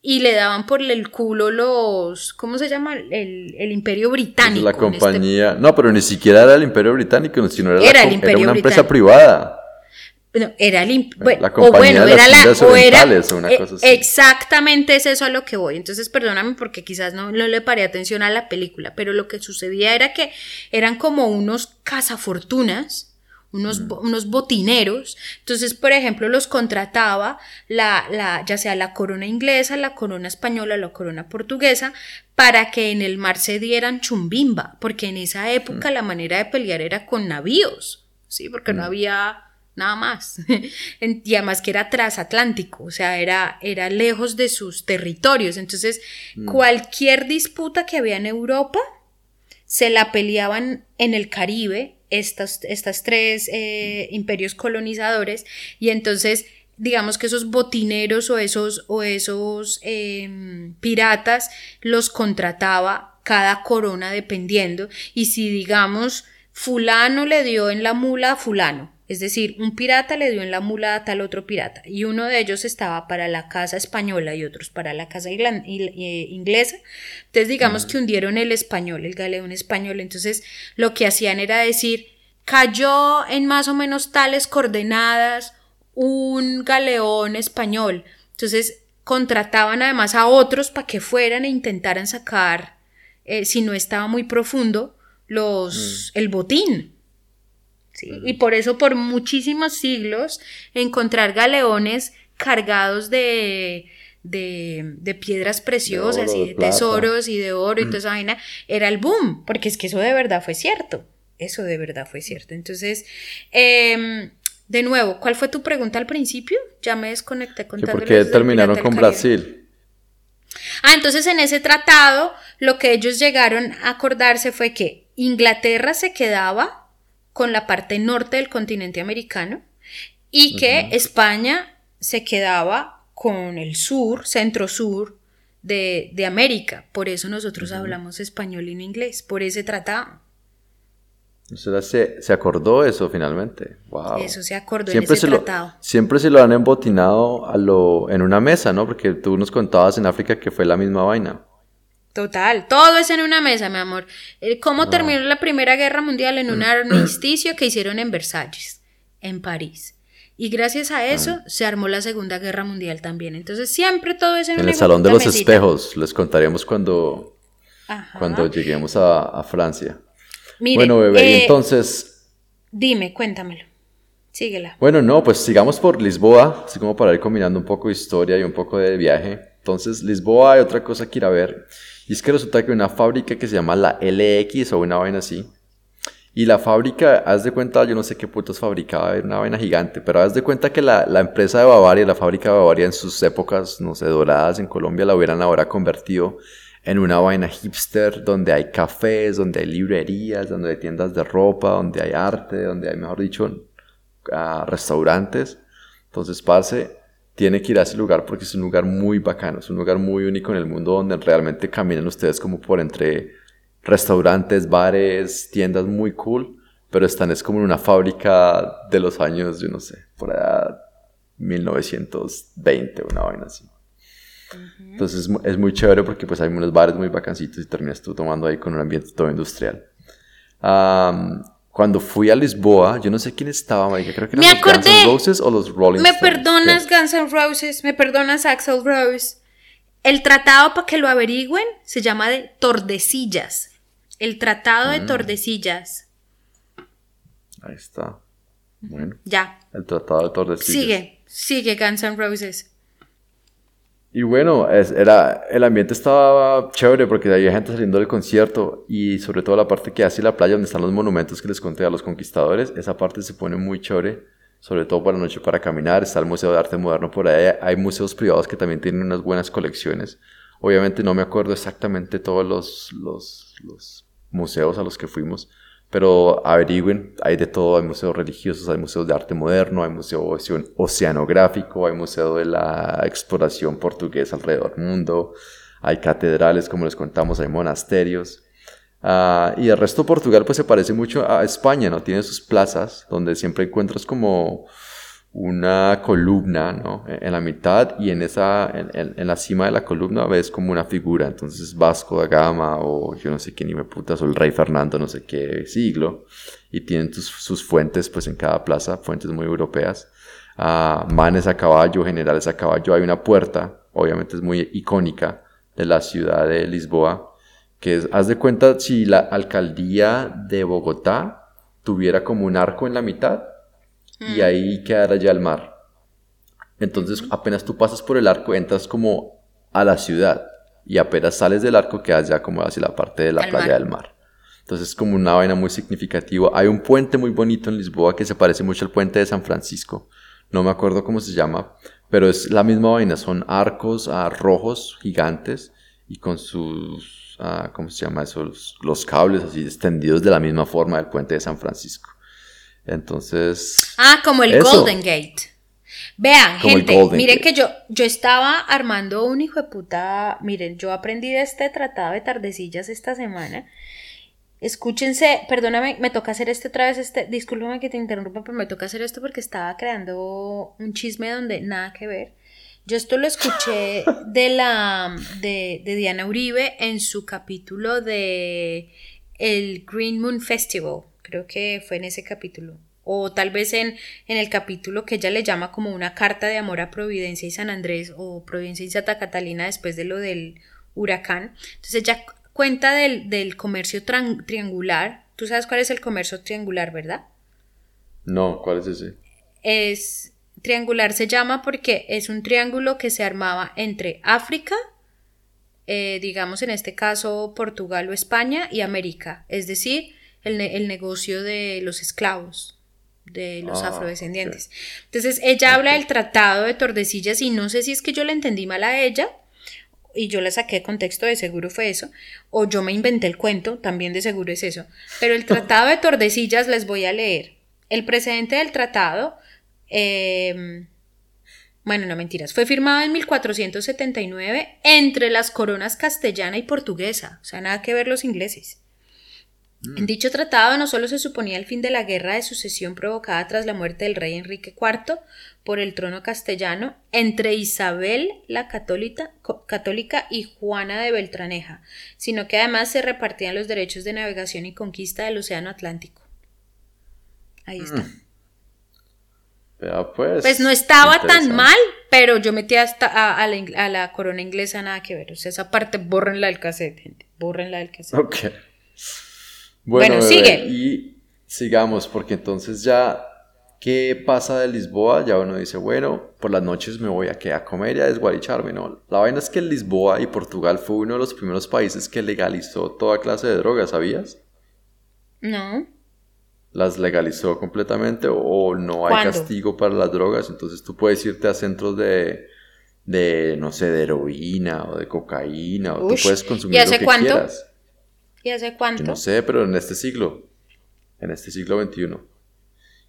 y le daban por el culo los, ¿cómo se llama? El, el imperio británico. La este- compañía. No, pero ni siquiera era el Imperio Británico, sino era, la Era el una empresa privada. no, era el La bueno, o compañía bueno, de las era la o o una cosa así. exactamente es eso a lo que voy. Entonces, perdóname porque quizás no, no le paré atención a la película, pero lo que sucedía era que eran como unos cazafortunas unos, Mm. unos botineros. Entonces, por ejemplo, los contrataba la, la, ya sea la corona inglesa, la corona española, la corona portuguesa, para que en el mar se dieran chumbimba, porque en esa época la manera de pelear era con navíos, ¿sí? Porque no había nada más. *laughs* Y además que era transatlántico, o sea, era, era lejos de sus territorios. Entonces, cualquier disputa que había en Europa, se la peleaban en el Caribe estas, estas tres eh, imperios colonizadores. Y entonces digamos que esos botineros o esos, o esos em, piratas los contrataba cada corona dependiendo. Y si digamos fulano le dio en la mula a fulano es decir, un pirata le dio en la mula a tal otro pirata y uno de ellos estaba para la casa española y otros para la casa eh, inglesa. Entonces digamos que hundieron el español, el galeón español. Entonces lo que hacían era decir, cayó en más o menos tales coordenadas un galeón español. Entonces contrataban además a otros para que fueran e intentaran sacar, eh, si no estaba muy profundo, los, el botín. ¿Sí? Y por eso por muchísimos siglos encontrar galeones cargados de, de, de piedras preciosas oro, y de plata. tesoros y de oro y toda esa vaina era el boom, porque es que eso de verdad fue cierto. Eso de verdad fue cierto. Entonces, em, de nuevo, ¿cuál fue tu pregunta al principio? Ya me desconecté ¿Que contando. ¿Por qué terminaron con Brasil? Ah, entonces en ese tratado lo que ellos llegaron a acordarse fue que Inglaterra se quedaba con la parte norte del continente americano y que España se quedaba con el sur, centro-sur de, de América. Por eso nosotros hablamos español y no inglés, por ese tratado. O sea, se, se acordó eso finalmente. Wow. Eso se acordó Siempre en ese se, lo, siempre se lo han embotinado a lo, en una mesa, ¿no? Porque tú nos contabas en África que fue la misma vaina. Total, todo es en una mesa, mi amor. Eh, ¿Cómo terminó la Primera Guerra Mundial? En un armisticio que hicieron en Versalles, en París. Y gracias a eso se armó la Segunda Guerra Mundial también. Entonces siempre todo es en, En una el Salón de los mesita. Espejos. Les contaremos cuando, Ajá. cuando lleguemos a, a Francia. Mire, bueno, bebé, y eh, entonces... Dime, cuéntamelo. Síguela. Bueno, no, pues sigamos por Lisboa, así como para ir combinando un poco de historia y un poco de viaje. Entonces, Lisboa hay otra cosa que ir a ver. Y es que resulta que una fábrica que se llama la LX o una vaina así. Y la fábrica, haz de cuenta, yo no sé qué putos fabricaba, una vaina gigante, pero haz de cuenta que la, la empresa de Bavaria, la fábrica de Bavaria en sus épocas, no sé, doradas en Colombia, la hubieran ahora convertido en una vaina hipster donde hay cafés, donde hay librerías, donde hay tiendas de ropa, donde hay arte, donde hay, mejor dicho, a restaurantes. Entonces, parce, tiene que ir a ese lugar porque es un lugar muy bacano, es un lugar muy único en el mundo donde realmente caminan ustedes como por entre restaurantes, bares, tiendas muy cool, pero están es como en una fábrica de los años, yo no sé, por allá 1920, una vaina así. Entonces es mu- es muy chévere porque pues hay unos bares muy bacancitos y terminas tú tomando ahí con un ambiente todo industrial. Am, cuando fui a Lisboa, yo no sé quién estaba, marica, creo que Me eran los Guns N'. Roses o los Rolling Me Stones. perdonas. Guns N' Roses, me perdonas Axel Rose. El tratado, para que lo averigüen, se llama de Tordesillas. El tratado Mm. de Tordesillas. Ahí está. Bueno, Ya, el Tratado de Tordesillas. sigue, sigue Guns N' Roses. Y bueno, era, el ambiente estaba chévere porque había gente saliendo del concierto y sobre todo la parte que hace la playa donde están los monumentos que les conté a los conquistadores, esa parte se pone muy chévere, sobre todo para la noche para caminar, está el Museo de Arte Moderno por ahí, hay museos privados que también tienen unas buenas colecciones. Obviamente no me acuerdo exactamente todos los, los, los museos a los que fuimos, pero averigüen, hay de todo, hay museos religiosos, hay museos de arte moderno, hay museo ocean- oceanográfico, hay museo de la exploración portuguesa alrededor del mundo, hay catedrales, como les contamos, hay monasterios. Ah, y el resto de Portugal pues se parece mucho a España, ¿no? Tiene sus plazas donde siempre encuentras como una columna, ¿no? En la mitad y en esa, en, la cima de la columna ves como una figura, entonces Vasco da Gama o yo no sé qué ni me putas, o el rey Fernando no sé qué siglo, y tienen sus fuentes pues en cada plaza, fuentes muy europeas. ah, manes a caballo, generales a caballo. Hay una puerta, obviamente es muy icónica, de la ciudad de Lisboa, que es, haz de cuenta si la alcaldía de Bogotá tuviera como un arco en la mitad y ahí quedara ya el mar. Entonces apenas tú pasas por el arco, entras como a la ciudad y apenas sales del arco quedas ya como hacia la parte de la playa mar. del mar. Entonces es como una vaina muy significativa. Hay un puente muy bonito en Lisboa que se parece mucho al puente de San Francisco. No me acuerdo cómo se llama, pero es la misma vaina. Son arcos ah, rojos gigantes y con sus, ah, ¿cómo se llama eso? Los, los cables así extendidos de la misma forma del puente de San Francisco. Entonces... Ah, como el Eso. Golden Gate. Vean, Como gente, miren que yo, yo estaba armando un hijo de puta. Miren, yo aprendí de este tratado de tardecillas esta semana. Escúchense, perdóname, me toca hacer este otra vez, este, discúlpame que te interrumpa, pero me toca hacer esto porque estaba creando un chisme donde nada que ver. Yo esto lo escuché de la de, de Diana Uribe en su capítulo de el Green Moon Festival. Creo que fue en ese capítulo. O tal vez en, en el capítulo que ella le llama como una carta de amor a Providencia y San Andrés o Providencia y Santa Catalina después de lo del huracán. Entonces ella cu- cuenta del, del comercio triangular. Tú sabes cuál es el comercio triangular, ¿verdad? No, ¿cuál es ese? es triangular se llama porque es un triángulo que se armaba entre África, eh, digamos en este caso Portugal o España y América, es decir, el, el negocio de los esclavos, de los Ah, afrodescendientes. Entonces ella habla del tratado de Tordesillas y no sé si es que yo la entendí mal a ella y yo la saqué de contexto, de seguro fue eso, o yo me inventé el cuento, también de seguro es eso. Pero el *laughs* Tratado de Tordesillas les voy a leer. El precedente del tratado, eh, bueno, no mentiras, fue firmado en 1479 entre las coronas castellana y portuguesa, o sea, nada que ver los ingleses. En dicho tratado no solo se suponía el fin de la guerra de sucesión provocada tras la muerte del rey Enrique IV por el trono castellano entre Isabel la católica, católica y Juana de Beltraneja, sino que además se repartían los derechos de navegación y conquista del Océano Atlántico. Ahí está. Vea, pues, Pues no estaba tan mal, pero yo metí hasta a, a la, a la corona inglesa nada que ver. O sea, esa parte bórrenla del cassette, gente. Bórrenla del cassette. Ok. Bueno, Bueno, bebé, sigue. Y sigamos, porque entonces ya, ¿qué pasa de Lisboa? Ya uno dice, bueno, por las noches me voy a, ¿qué? a comer y a desguaricharme, ¿no? La vaina es que Lisboa y Portugal fue uno de los primeros países que legalizó toda clase de drogas, ¿sabías? No. las legalizó completamente o, no hay ¿Cuándo? castigo para las drogas, entonces tú puedes irte a centros de, de no sé, de heroína o de cocaína, o Ush, tú puedes ¿y consumir lo hace que cuánto? quieras. ¿Y hace Yo cuánto? no sé, pero en este siglo, en este siglo XXI.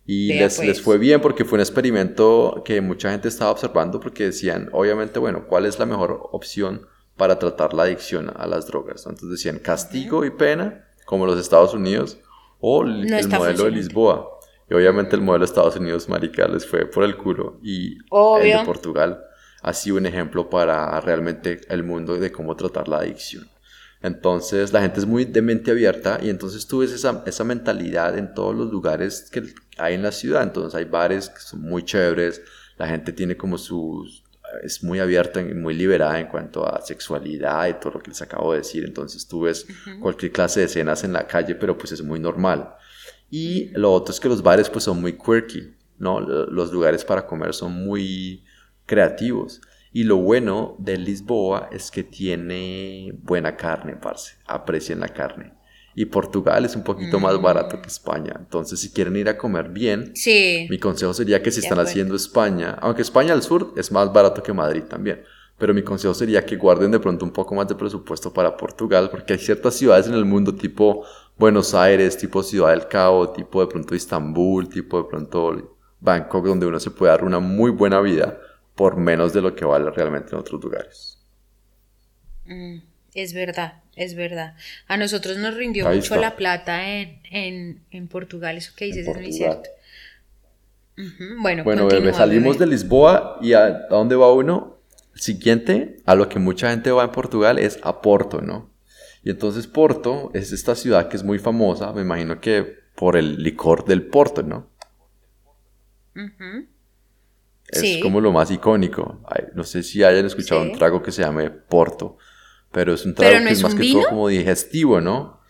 Y Vea, les, pues. les fue bien porque fue un experimento que mucha gente estaba observando porque decían, obviamente, bueno, ¿cuál es la mejor opción para tratar la adicción a las drogas? Entonces decían castigo y pena, como los Estados Unidos, o el, No el está modelo de. Lisboa. Y obviamente el modelo de Estados Unidos, marica, les fue por el culo. Y el de Portugal ha sido un ejemplo para realmente el mundo de cómo tratar la adicción. Entonces la gente es muy de mente abierta y entonces tú ves esa, esa mentalidad en todos los lugares que hay en la ciudad. Entonces hay bares que son muy chéveres, la gente tiene como sus... es muy abierta y muy liberada en cuanto a sexualidad y todo lo que les acabo de decir. Entonces tú ves cualquier clase de escenas en la calle, pero pues es muy normal. Y lo otro es que los bares pues son muy quirky, ¿no? Los lugares para comer son muy creativos. Y lo bueno de Lisboa es que tiene buena carne, parce. Aprecian la carne. Y Portugal es un poquito más barato que España. Entonces, si quieren ir a comer bien, Sí. mi consejo sería que si De están acuerdo. haciendo España, aunque España al sur es más barato que Madrid también, pero mi consejo sería que guarden de pronto un poco más de presupuesto para Portugal, porque hay ciertas ciudades en el mundo tipo Buenos Aires, tipo Ciudad del Cabo, tipo de pronto Istambul, tipo de pronto Bangkok, donde uno se puede dar una muy buena vida por menos de lo que vale realmente en otros lugares. Mm, es verdad, es verdad. A nosotros nos rindió Ahí mucho está. la plata en, en, en Portugal, eso que dices es muy cierto. Bueno, Bueno, bebé, salimos de. Lisboa y a, ¿a dónde va uno? Siguiente, a lo que mucha gente va en Portugal es a Porto, ¿no? Y entonces Porto es esta ciudad que es muy famosa, me imagino que por el licor del Porto, ¿no? Ujú. Es Sí. como lo más icónico. No sé si hayan escuchado Sí. un trago que se llame Porto, pero es un trago ¿Pero no que es más que vino? todo como digestivo, ¿no?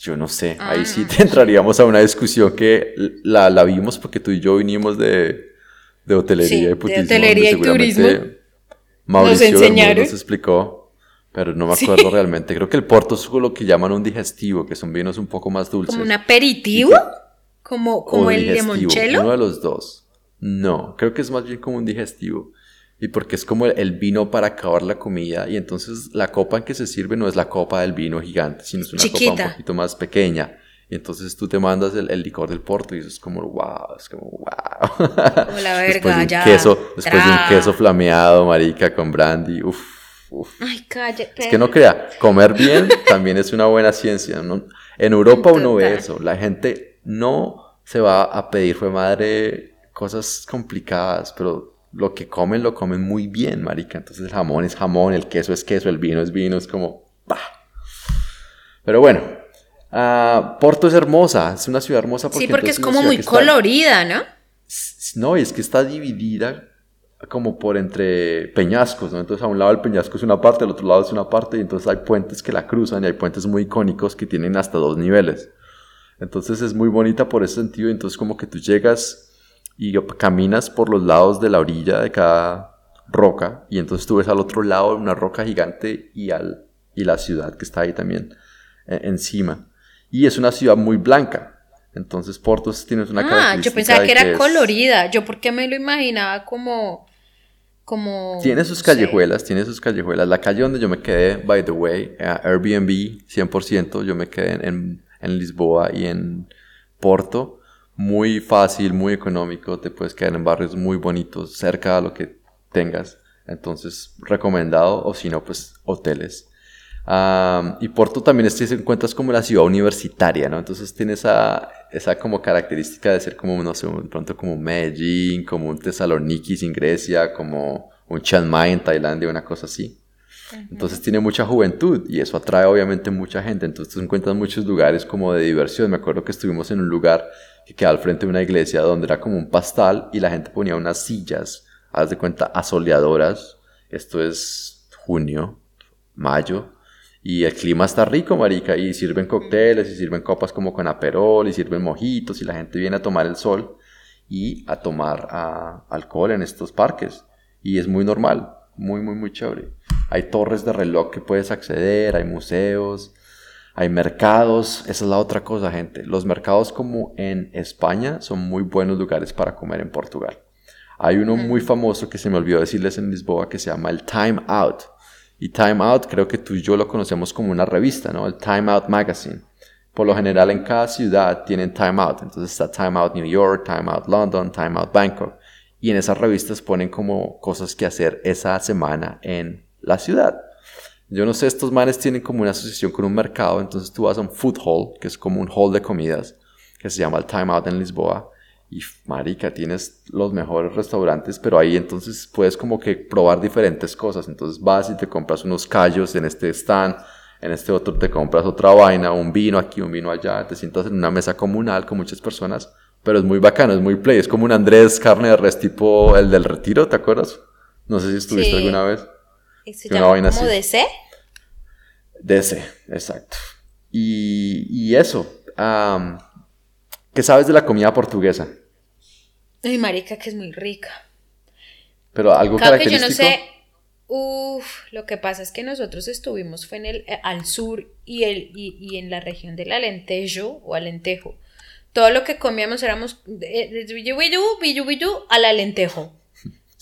Yo no sé, ahí Ah, sí te entraríamos a una discusión que la, la vimos porque tú y yo vinimos de, de hotelería Sí, y de putismo. hotelería y turismo. Mauricio Nos enseñaron. nos explicó, pero no me acuerdo realmente. Creo que el Porto es lo que llaman un digestivo, que son vinos un poco más dulces. ¿Como un aperitivo? ¿Como, como el limoncello? Uno de los dos. No, creo que es más bien como un digestivo. Y porque es como el, vino para acabar la comida. Y entonces la copa en que se sirve no es la copa del vino gigante, sino es una copa un poquito más pequeña. Y entonces tú te mandas el, el licor del porto y eso es como wow, es como wow. Como la *laughs* después verga, de un ya. queso, después de un queso flameado, marica, con brandy. Uf, uf. Ay, cállate. Es que no crea, comer bien *laughs* también es una buena ciencia. ¿no? En Europa uno ve eso. La gente no se va a pedir, fue madre, cosas complicadas, pero lo que comen lo comen muy bien, marica. Entonces el jamón es jamón, el queso es queso, el vino es vino, es como... bah. Pero bueno, ah, Porto es hermosa, es una ciudad hermosa porque... Sí, porque es como muy está- colorida, ¿no? No, y es que está dividida como por entre peñascos, ¿no? Entonces a un lado el peñasco es una parte, al otro lado es una parte, y entonces hay puentes que la cruzan y hay puentes muy icónicos que tienen hasta dos niveles. Entonces es muy bonita por ese sentido, entonces como que tú llegas y caminas por los lados de la orilla de cada roca, y entonces tú ves al otro lado una roca gigante y, al, y la ciudad que está ahí también eh, encima. Y es una ciudad muy blanca. Entonces Porto tiene una Ah, yo pensaba que era es- colorida. Yo porque me lo imaginaba como... como Tiene sus no sé. callejuelas, tiene sus callejuelas. La calle donde yo me quedé, by the way, Airbnb 100%, yo me quedé en- en Lisboa y en Porto. Muy fácil, muy económico, te puedes quedar en barrios muy bonitos, cerca a lo que tengas. Entonces, recomendado, o si no, pues hoteles. Am, y Porto también es, se encuentras como la ciudad universitaria, ¿no? Entonces tiene esa, esa como característica de ser como, no sé, de pronto como un Medellín, como un Thessaloniki en Grecia, como un Chiang Mai en Tailandia, una cosa así. Entonces tiene mucha juventud y eso atrae obviamente mucha gente. Entonces encuentras muchos lugares como de diversión. Me acuerdo que estuvimos en un lugar que quedaba al frente de una iglesia donde era como un pastal y la gente ponía unas sillas, haz de cuenta, asoleadoras. Esto es junio, mayo. Y el clima está rico, marica, y sirven cócteles, y sirven copas como con aperol, y sirven mojitos, y la gente viene a tomar el sol y a tomar alcohol en estos parques. Y es muy normal, muy, muy, muy chévere. Hay torres de reloj que puedes acceder, hay museos, hay mercados. Esa es la otra cosa, gente. Los mercados como en España son muy buenos lugares para comer en Portugal. Hay uno muy famoso que se me olvidó decirles en Lisboa que se llama el Time Out. Y Time Out creo que tú y yo lo conocemos como una revista, ¿no? El Time Out Magazine. Por lo general en cada ciudad tienen Time Out. Entonces está Time Out New York, Time Out London, Time Out Bangkok. Y en esas revistas ponen como cosas que hacer esa semana en la ciudad. Yo no sé, estos manes tienen como una asociación con un mercado. Entonces tú vas a un food hall, que es como un hall de comidas, que se llama el Time Out en Lisboa. Y marica, tienes los mejores restaurantes, pero ahí entonces puedes como que probar diferentes cosas. Entonces vas y te compras unos callos en este stand, en este otro te compras otra vaina, un vino aquí, un vino allá, te sientas en una mesa comunal con muchas personas, pero es muy bacano, es muy play, es como un Andrés carne de res tipo el del retiro, ¿te acuerdas? No sé si estuviste Sí. alguna vez. Se llama como así. DC. De ese, exacto. Y, y eso, ¿qué sabes de la comida portuguesa? Ay, marica, que es muy rica. Pero algo Claro que yo característico. no sé. Uf, lo que pasa es que nosotros estuvimos fue en el eh, al sur y el y, y en la región del Alentejo o Alentejo. Todo lo que comíamos éramos de- de billu, al Alentejo.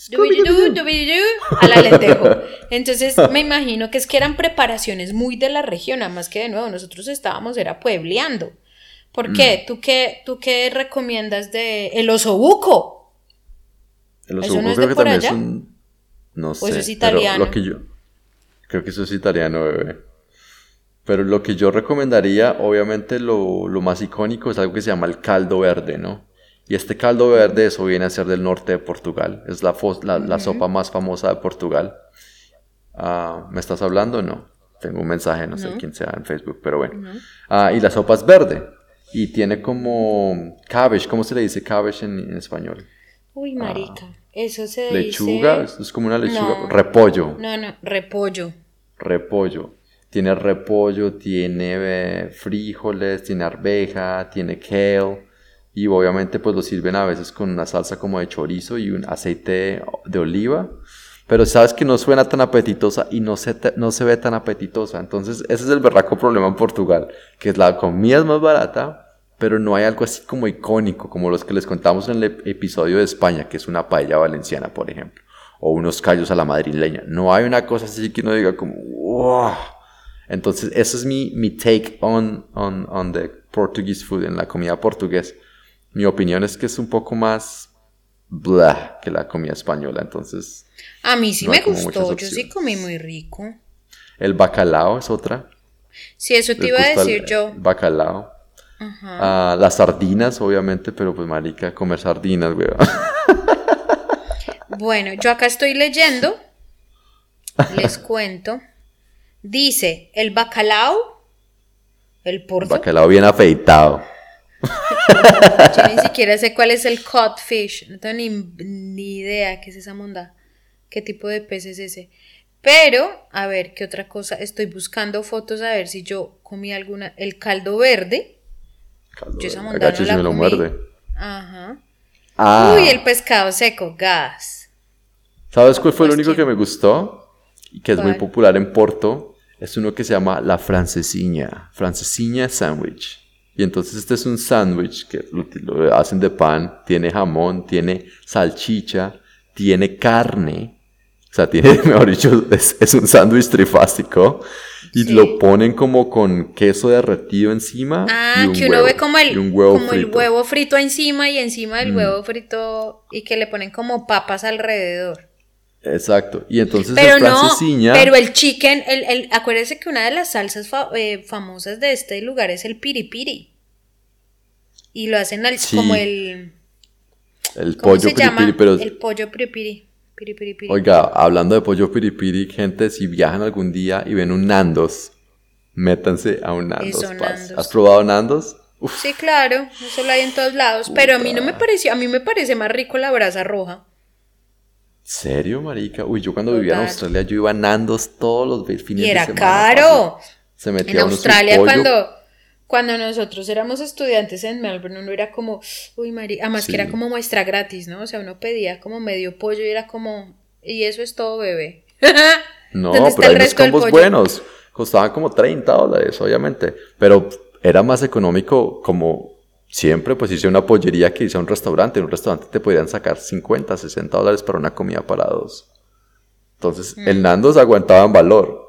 Dubidudu, dubidudu, al Alentejo. Entonces me imagino que es que eran preparaciones muy de la región, además que de nuevo nosotros estábamos era puebleando. ¿Por qué? ¿Tú qué, tú qué recomiendas de el osobuco? El ¿Eso osobuco no es creo de que por también allá? es un... No sé. eso es pero italiano? lo que yo... Creo que eso es italiano, bebé. Pero lo que yo recomendaría, obviamente lo, lo más icónico es algo que se llama el caldo verde, ¿no? Y este caldo verde, eso viene a ser del norte de Portugal. Es la, fos- la, la sopa más famosa de Portugal. Ah, ¿Me estás hablando? No. Tengo un mensaje, no, sé quién sea en Facebook, pero bueno. Ah, y la sopa es verde. Y tiene como cabbage, ¿cómo se le dice cabbage en, en español? Uy, marica. Eso se Lechuga, dice... es como una lechuga. No. Repollo. No, no, repollo. Repollo. Tiene repollo, tiene eh, frijoles, tiene arveja, tiene kale. Y obviamente pues lo sirven a veces con una salsa como de chorizo y un aceite de oliva. Pero sabes que no suena tan apetitosa y no se, no se ve tan apetitosa. Entonces ese es el berraco problema en Portugal. Que la comida es más barata, pero no hay algo así como icónico, como los que les contamos en el ep- episodio de España, que es una paella valenciana, por ejemplo. O unos callos a la madrileña. No hay una cosa así que uno diga como, wow. Entonces, ese es mi, mi take on, on, on the Portuguese food, en la comida portuguesa. Mi opinión es que es un poco más blah que la comida española. Entonces, A mí sí No me gustó, yo sí comí muy rico. el bacalao es otra. Sí, eso te Les iba a el- decir yo. Bacalao. Ajá. Ah, las sardinas, obviamente, pero pues marica, comer sardinas, weón. Bueno, yo acá estoy leyendo, les *laughs* cuento. Dice, el bacalao, el porto, Bacalao bien afeitado. Yo ni siquiera sé cuál es el codfish, no tengo ni, ni idea qué es esa monda, qué tipo de pez es ese. Pero, a ver, ¿qué otra cosa? Estoy buscando fotos a ver si yo comí alguna, el caldo verde. Caldo Yo esa monda no la me lo comí. muerde. Ajá. Ah, Uy, el pescado seco, gas. ¿sabes cuál fue el Pues, único que me gustó? Y que es muy popular en Porto. Es uno que se llama la francesiña. Francesiña sandwich. Y entonces este es un sándwich que lo, lo hacen de pan. Tiene jamón, tiene salchicha, tiene carne. O sea, tiene, *laughs* mejor dicho, es, es un sándwich trifásico. Y Sí. lo ponen como con queso derretido encima. Ah, y un que uno huevo, ve como el, como el frito. Mm. huevo frito encima y encima del huevo frito y que le ponen como papas alrededor. Exacto. Y entonces Pero no, pero el chicken, el, el, acuérdese que una de las salsas fa- eh, famosas de este lugar es el piripiri. Y lo hacen al, Sí. como el, el ¿cómo pollo se llama? piripiri, pero El pollo piripiri. Piripiripiri. Oiga, hablando de pollo piripiri, gente, si viajan algún día y ven un Nandos, métanse a un Nandos. Eso. Nandos. ¿Has probado Nandos? Uf, Sí, claro, eso lo hay en todos lados, pero a mí no me pareció, a mí me parece más rico la brasa roja. ¿Serio, marica? Uy, yo cuando vivía en. Australia, yo iba a Nandos todos los fines Y de era semana. caro. Se metía En uno su Australia, pollo. cuando, cuando nosotros éramos estudiantes en Melbourne, uno era como, uy, María, además que era como muestra gratis, ¿no? O sea, uno pedía como medio pollo y era como, y eso es todo, bebé. *laughs* No, ¿Dónde está pero hay unos combos buenos. Costaban como 30 dólares, obviamente. Pero era más económico como siempre, pues a una pollería que irse a un restaurante. En un restaurante te podrían sacar 50, 60 dólares para una comida para dos. Entonces, Mm. el Nandos aguantaba en valor.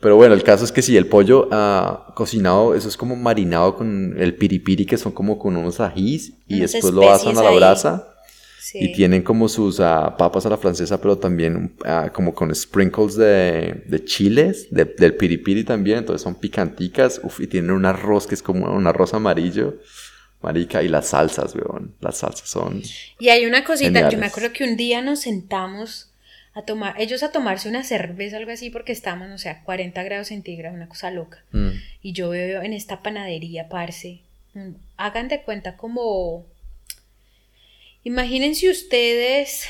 Pero bueno, el caso es que si el pollo ah, cocinado, eso es como marinado con el piripiri, que son como con unos ajís, y Unas después lo asan a la ahí. brasa. Sí. Y tienen como sus ah, papas a la francesa, pero también ah, como con sprinkles de, de chiles, de- del piripiri también, entonces son picanticas, uf, y tienen un arroz que es como un arroz amarillo, marica, y las salsas, weón, las salsas son... Y hay una cosita, yo me acuerdo que un día nos sentamos a tomar, ellos a tomarse una cerveza, algo así, porque estábamos, o sea, 40 grados centígrados, una cosa loca. mm, Y yo veo en esta panadería, parce, un- hagan de cuenta como... Imagínense ustedes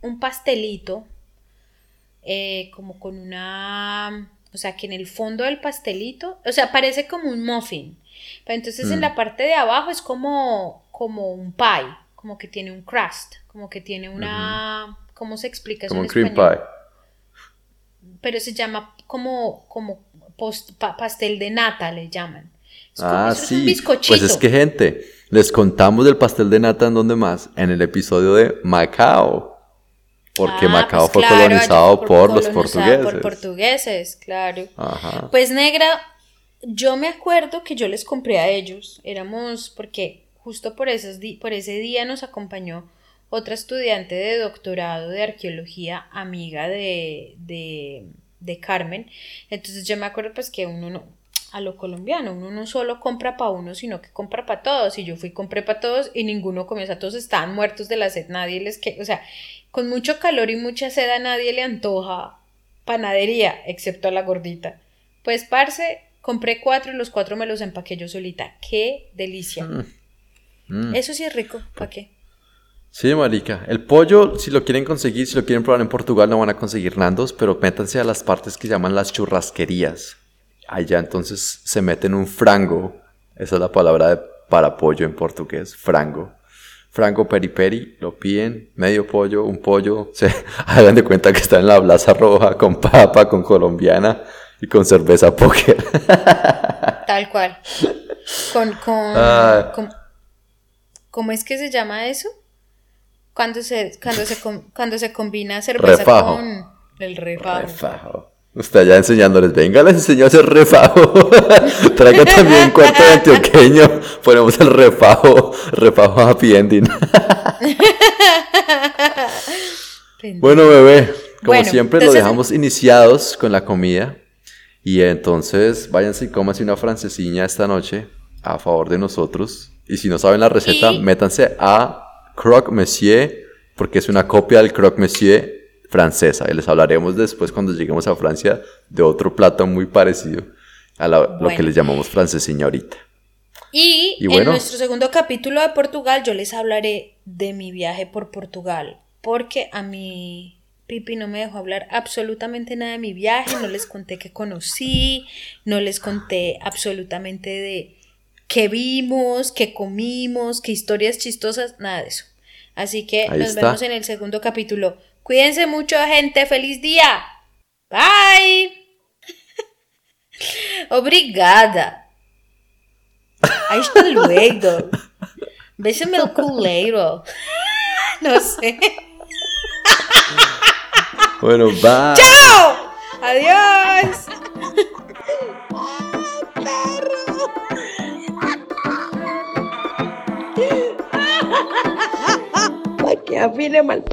un pastelito, eh, como con una... O sea, que en el fondo del pastelito, o sea, parece como un muffin. Pero entonces en Mm. la parte de abajo es como, como un pie, como que tiene un crust, como que tiene una... ¿Cómo se explica eso como en un cream español? pie. pero se llama como, como post- pa- pastel de nata, le llaman. Es como- Ah, eso es un sí, bizcochito. pues es que gente, les contamos del pastel de nata en donde más, en el episodio de Macao. Porque Ah, Macao pues fue claro, allá colonizado fue por los colonizado portugueses. Por portugueses, claro. Ajá. Pues negra, yo me acuerdo que yo les compré a ellos, éramos porque justo por, esos por ese día nos acompañó otra estudiante de doctorado de arqueología, amiga de, de, de Carmen. Entonces yo me acuerdo pues que uno no, a lo colombiano, uno no solo compra para uno, sino que compra para todos. Y yo fui, compré para todos y ninguno comió, todos estaban muertos de la sed, nadie les que, o sea, con mucho calor y mucha sed a nadie le antoja panadería, excepto a la gordita. Pues, parce, compré cuatro y los cuatro me los empaqué yo solita. ¡Qué delicia! Mm. Eso sí es rico, ¿para qué? Sí, marica. El pollo, si lo quieren conseguir, si lo quieren probar en Portugal, no van a conseguir Nandos, pero métanse a las partes que llaman las churrasquerías. Allá entonces se meten un frango. Esa es la palabra de- para pollo en portugués, frango. Frango peri peri, lo piden, medio pollo, un pollo. *laughs* Se hagan de cuenta que está en la plaza roja con papa, con colombiana y con cerveza póker. Tal cual. Con, con, Ah. con- ¿Cómo es que se llama eso? Cuando se, cuando se, cuando se combina cerveza Refajo. con el refajo. Refajo. Usted allá enseñándoles, venga, les enseño a hacer refajo. *laughs* Traiga también un cuarto de antioqueño. Ponemos el refajo, refajo happy ending. *laughs* bueno, bebé, como Bueno, siempre entonces- lo dejamos iniciados con la comida. Y entonces váyanse y cómanse una francesiña esta noche a favor de nosotros. Y si no saben la receta, Y- métanse a Croque Monsieur, porque es una copia del Croque Monsieur francesa. Y les hablaremos después cuando lleguemos a Francia de otro plato muy parecido a la- lo que les llamamos francesiña ahorita. Y, Y bueno. en nuestro segundo capítulo de Portugal yo les hablaré de mi viaje por Portugal, porque a mí Pipi no me dejó hablar absolutamente nada de mi viaje, no les conté qué conocí, no les conté absolutamente de qué vimos, qué comimos, qué historias chistosas, nada de eso. Así que Ahí nos está. vemos en el segundo capítulo. Cuídense mucho, gente, feliz día. Bye. *laughs* Obrigada. Hasta luego. Bésame el culero. *laughs* No sé. Bueno, bye. ¡Chao! Adiós. Para que afine mal.